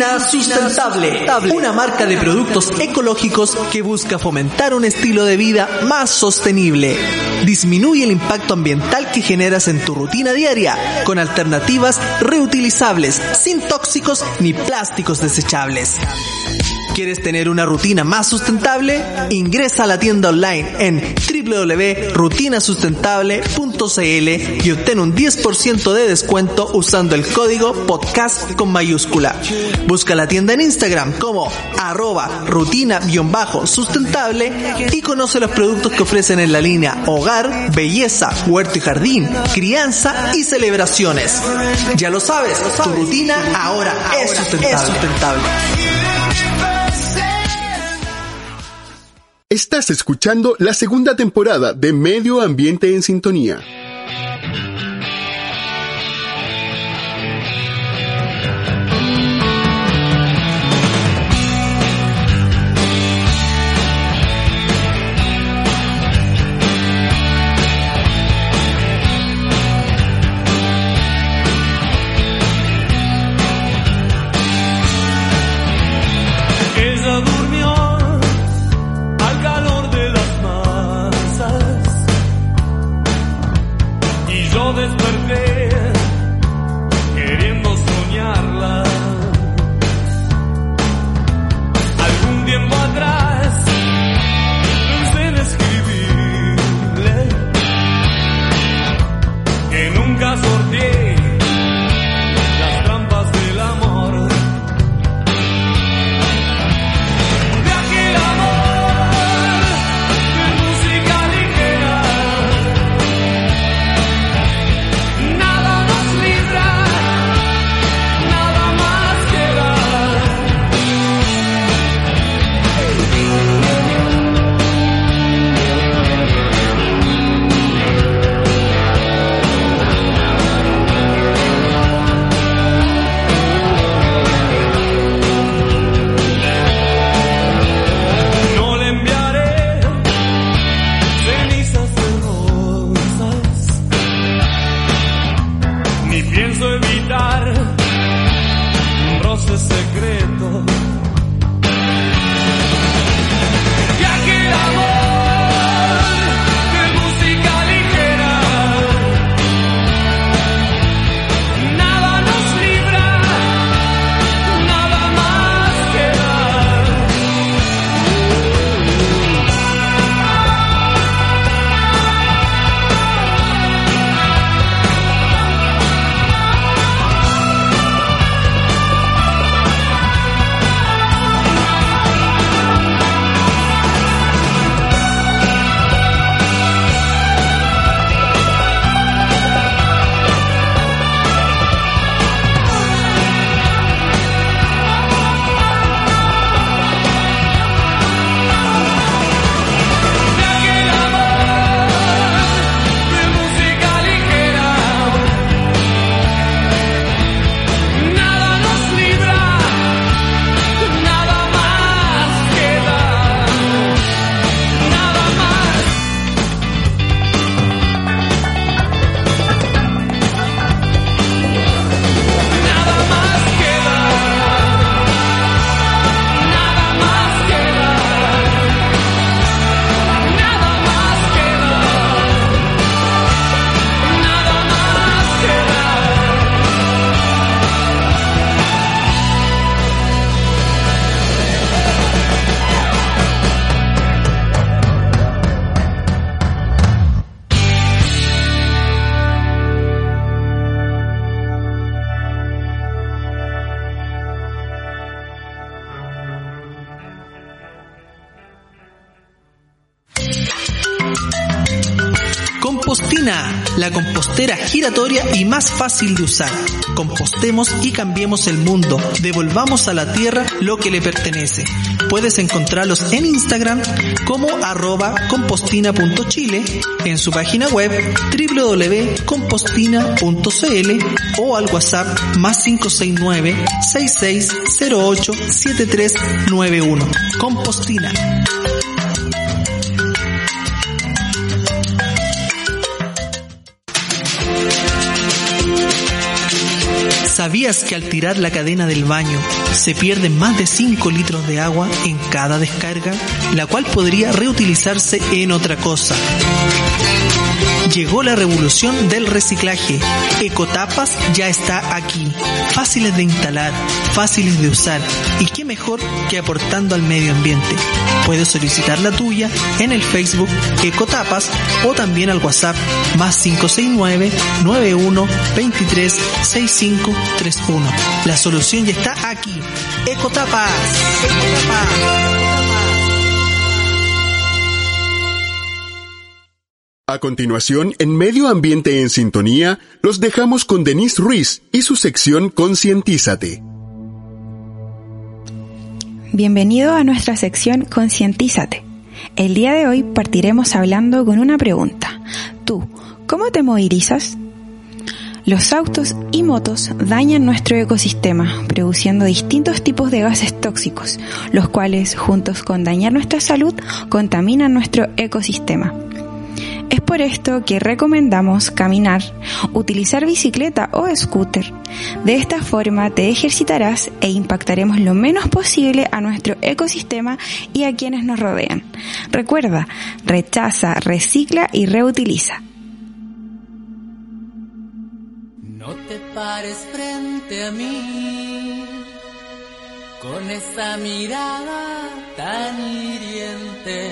Sustentable, una marca de productos ecológicos que busca fomentar un estilo de vida más sostenible. Disminuye el impacto ambiental que generas en tu rutina diaria con alternativas reutilizables, sin tóxicos ni plásticos desechables. ¿Quieres tener una rutina más sustentable? Ingresa a la tienda online en www.rutinasustentable.cl y obtén un 10% de descuento usando el código podcast con mayúscula. Busca la tienda en Instagram como arroba rutina-sustentable y conoce los productos que ofrecen en la línea hogar, belleza, huerto y jardín, crianza y celebraciones. Ya lo sabes, tu rutina ahora es sustentable. Estás escuchando la segunda temporada de Medio Ambiente en Sintonía. Fácil de usar. Compostemos y cambiemos el mundo. Devolvamos a la tierra lo que le pertenece. Puedes encontrarlos en Instagram como arroba compostina.chile, en su página web www.compostina.cl o al WhatsApp más 569 6608 7391. Compostina. ¿Sabías que al tirar la cadena del baño se pierden más de 5 litros de agua en cada descarga, la cual podría reutilizarse en otra cosa? Llegó la revolución del reciclaje. Ecotapas ya está aquí. Fáciles de instalar, fáciles de usar y qué mejor que aportando al medio ambiente. Puedes solicitar la tuya en el Facebook Ecotapas o también al WhatsApp más 569 91 23 65 31. La solución ya está aquí. Ecotapas. Ecotapas. A continuación, en Medio Ambiente en Sintonía, los dejamos con Denise Ruiz y su sección Concientízate. Bienvenido a nuestra sección Concientízate. El día de hoy partiremos hablando con una pregunta. Tú, ¿cómo te movilizas? Los autos y motos dañan nuestro ecosistema, produciendo distintos tipos de gases tóxicos, los cuales, juntos con dañar nuestra salud, contaminan nuestro ecosistema. Es por esto que recomendamos caminar, utilizar bicicleta o scooter. De esta forma te ejercitarás e impactaremos lo menos posible a nuestro ecosistema y a quienes nos rodean. Recuerda, rechaza, recicla y reutiliza. No te pares frente a mí con esa mirada tan hiriente.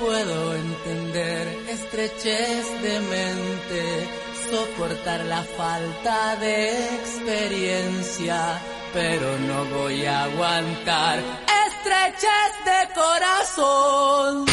Puedo entender estrechez de mente, soportar la falta de experiencia, pero no voy a aguantar estrechez de corazón.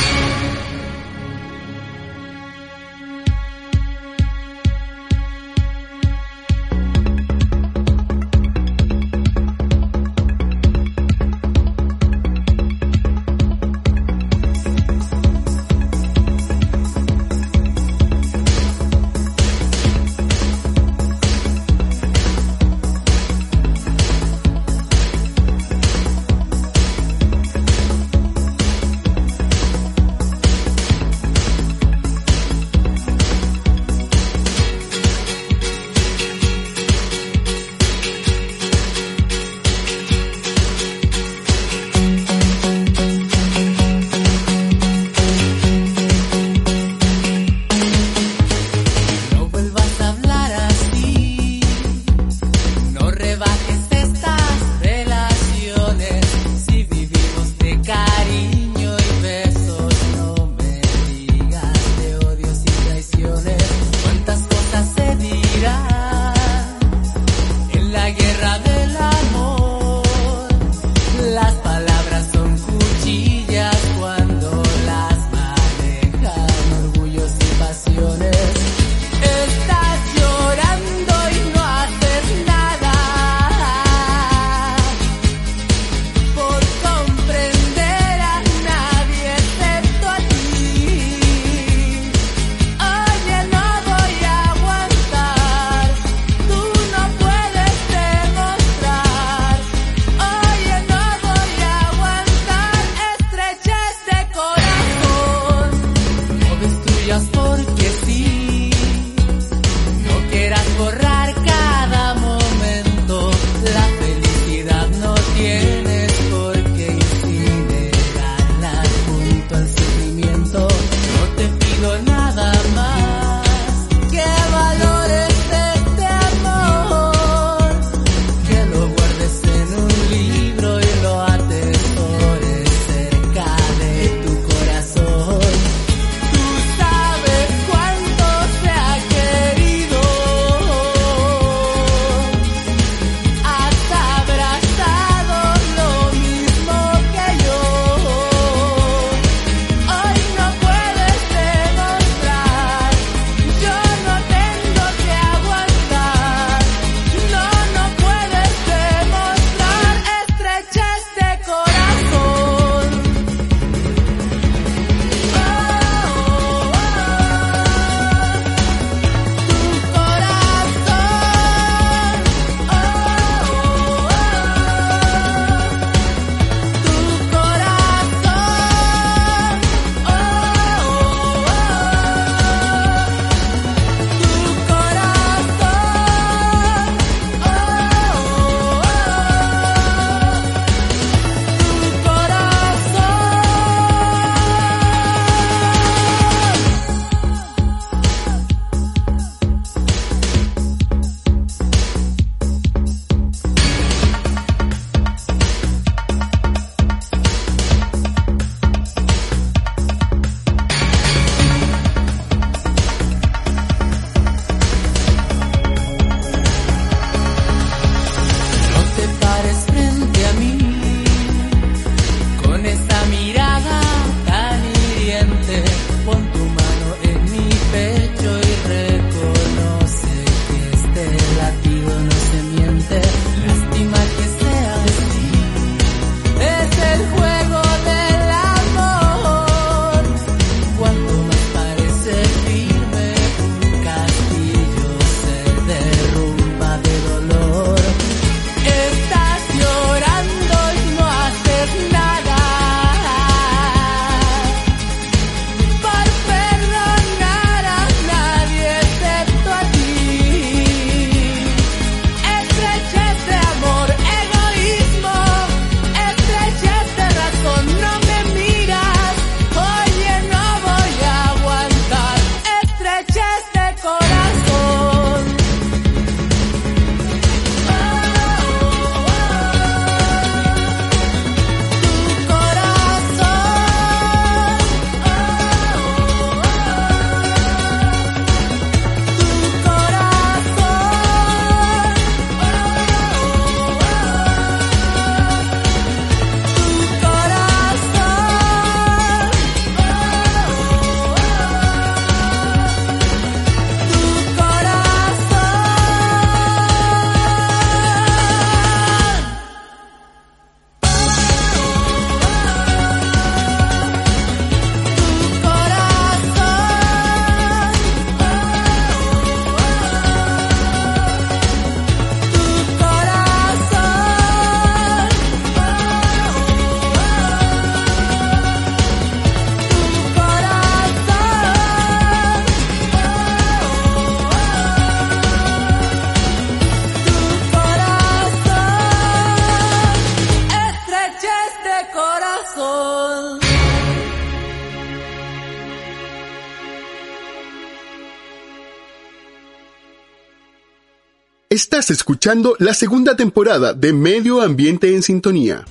Estás escuchando la segunda temporada de Medio Ambiente en Sintonía.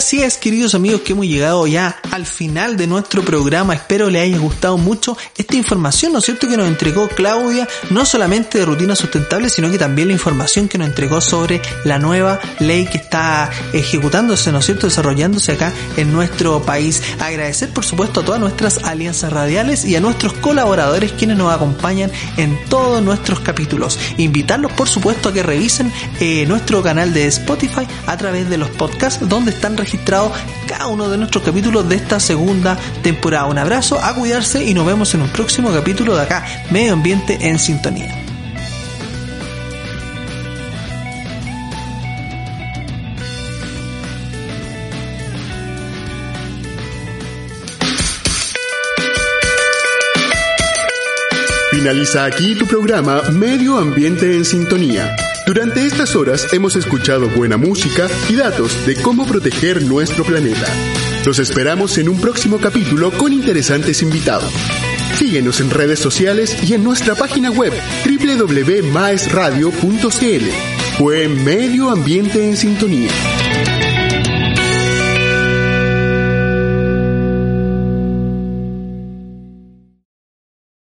Así es, queridos amigos, que hemos llegado ya al final de nuestro programa. Espero les haya gustado mucho esta información, ¿no es cierto?, que nos entregó Claudia, no solamente de rutina sustentable, sino que también la información que nos entregó sobre la nueva ley que está ejecutándose, ¿no es cierto?, desarrollándose acá en nuestro país. Agradecer, por supuesto, a todas nuestras alianzas radiales y a nuestros colaboradores quienes nos acompañan en todos nuestros capítulos. Invitarlos, por supuesto, a que revisen eh, nuestro canal de Spotify a través de los podcasts donde están registrados cada uno de nuestros capítulos de esta segunda temporada. Un abrazo, a cuidarse y nos vemos en un próximo capítulo de acá, Medio Ambiente en Sintonía. Finaliza aquí tu programa Medio Ambiente en Sintonía. Durante estas horas hemos escuchado buena música y datos de cómo proteger nuestro planeta. Los esperamos en un próximo capítulo con interesantes invitados. Síguenos en redes sociales y en nuestra página web www.maesradio.cl. Fue Medio Ambiente en Sintonía.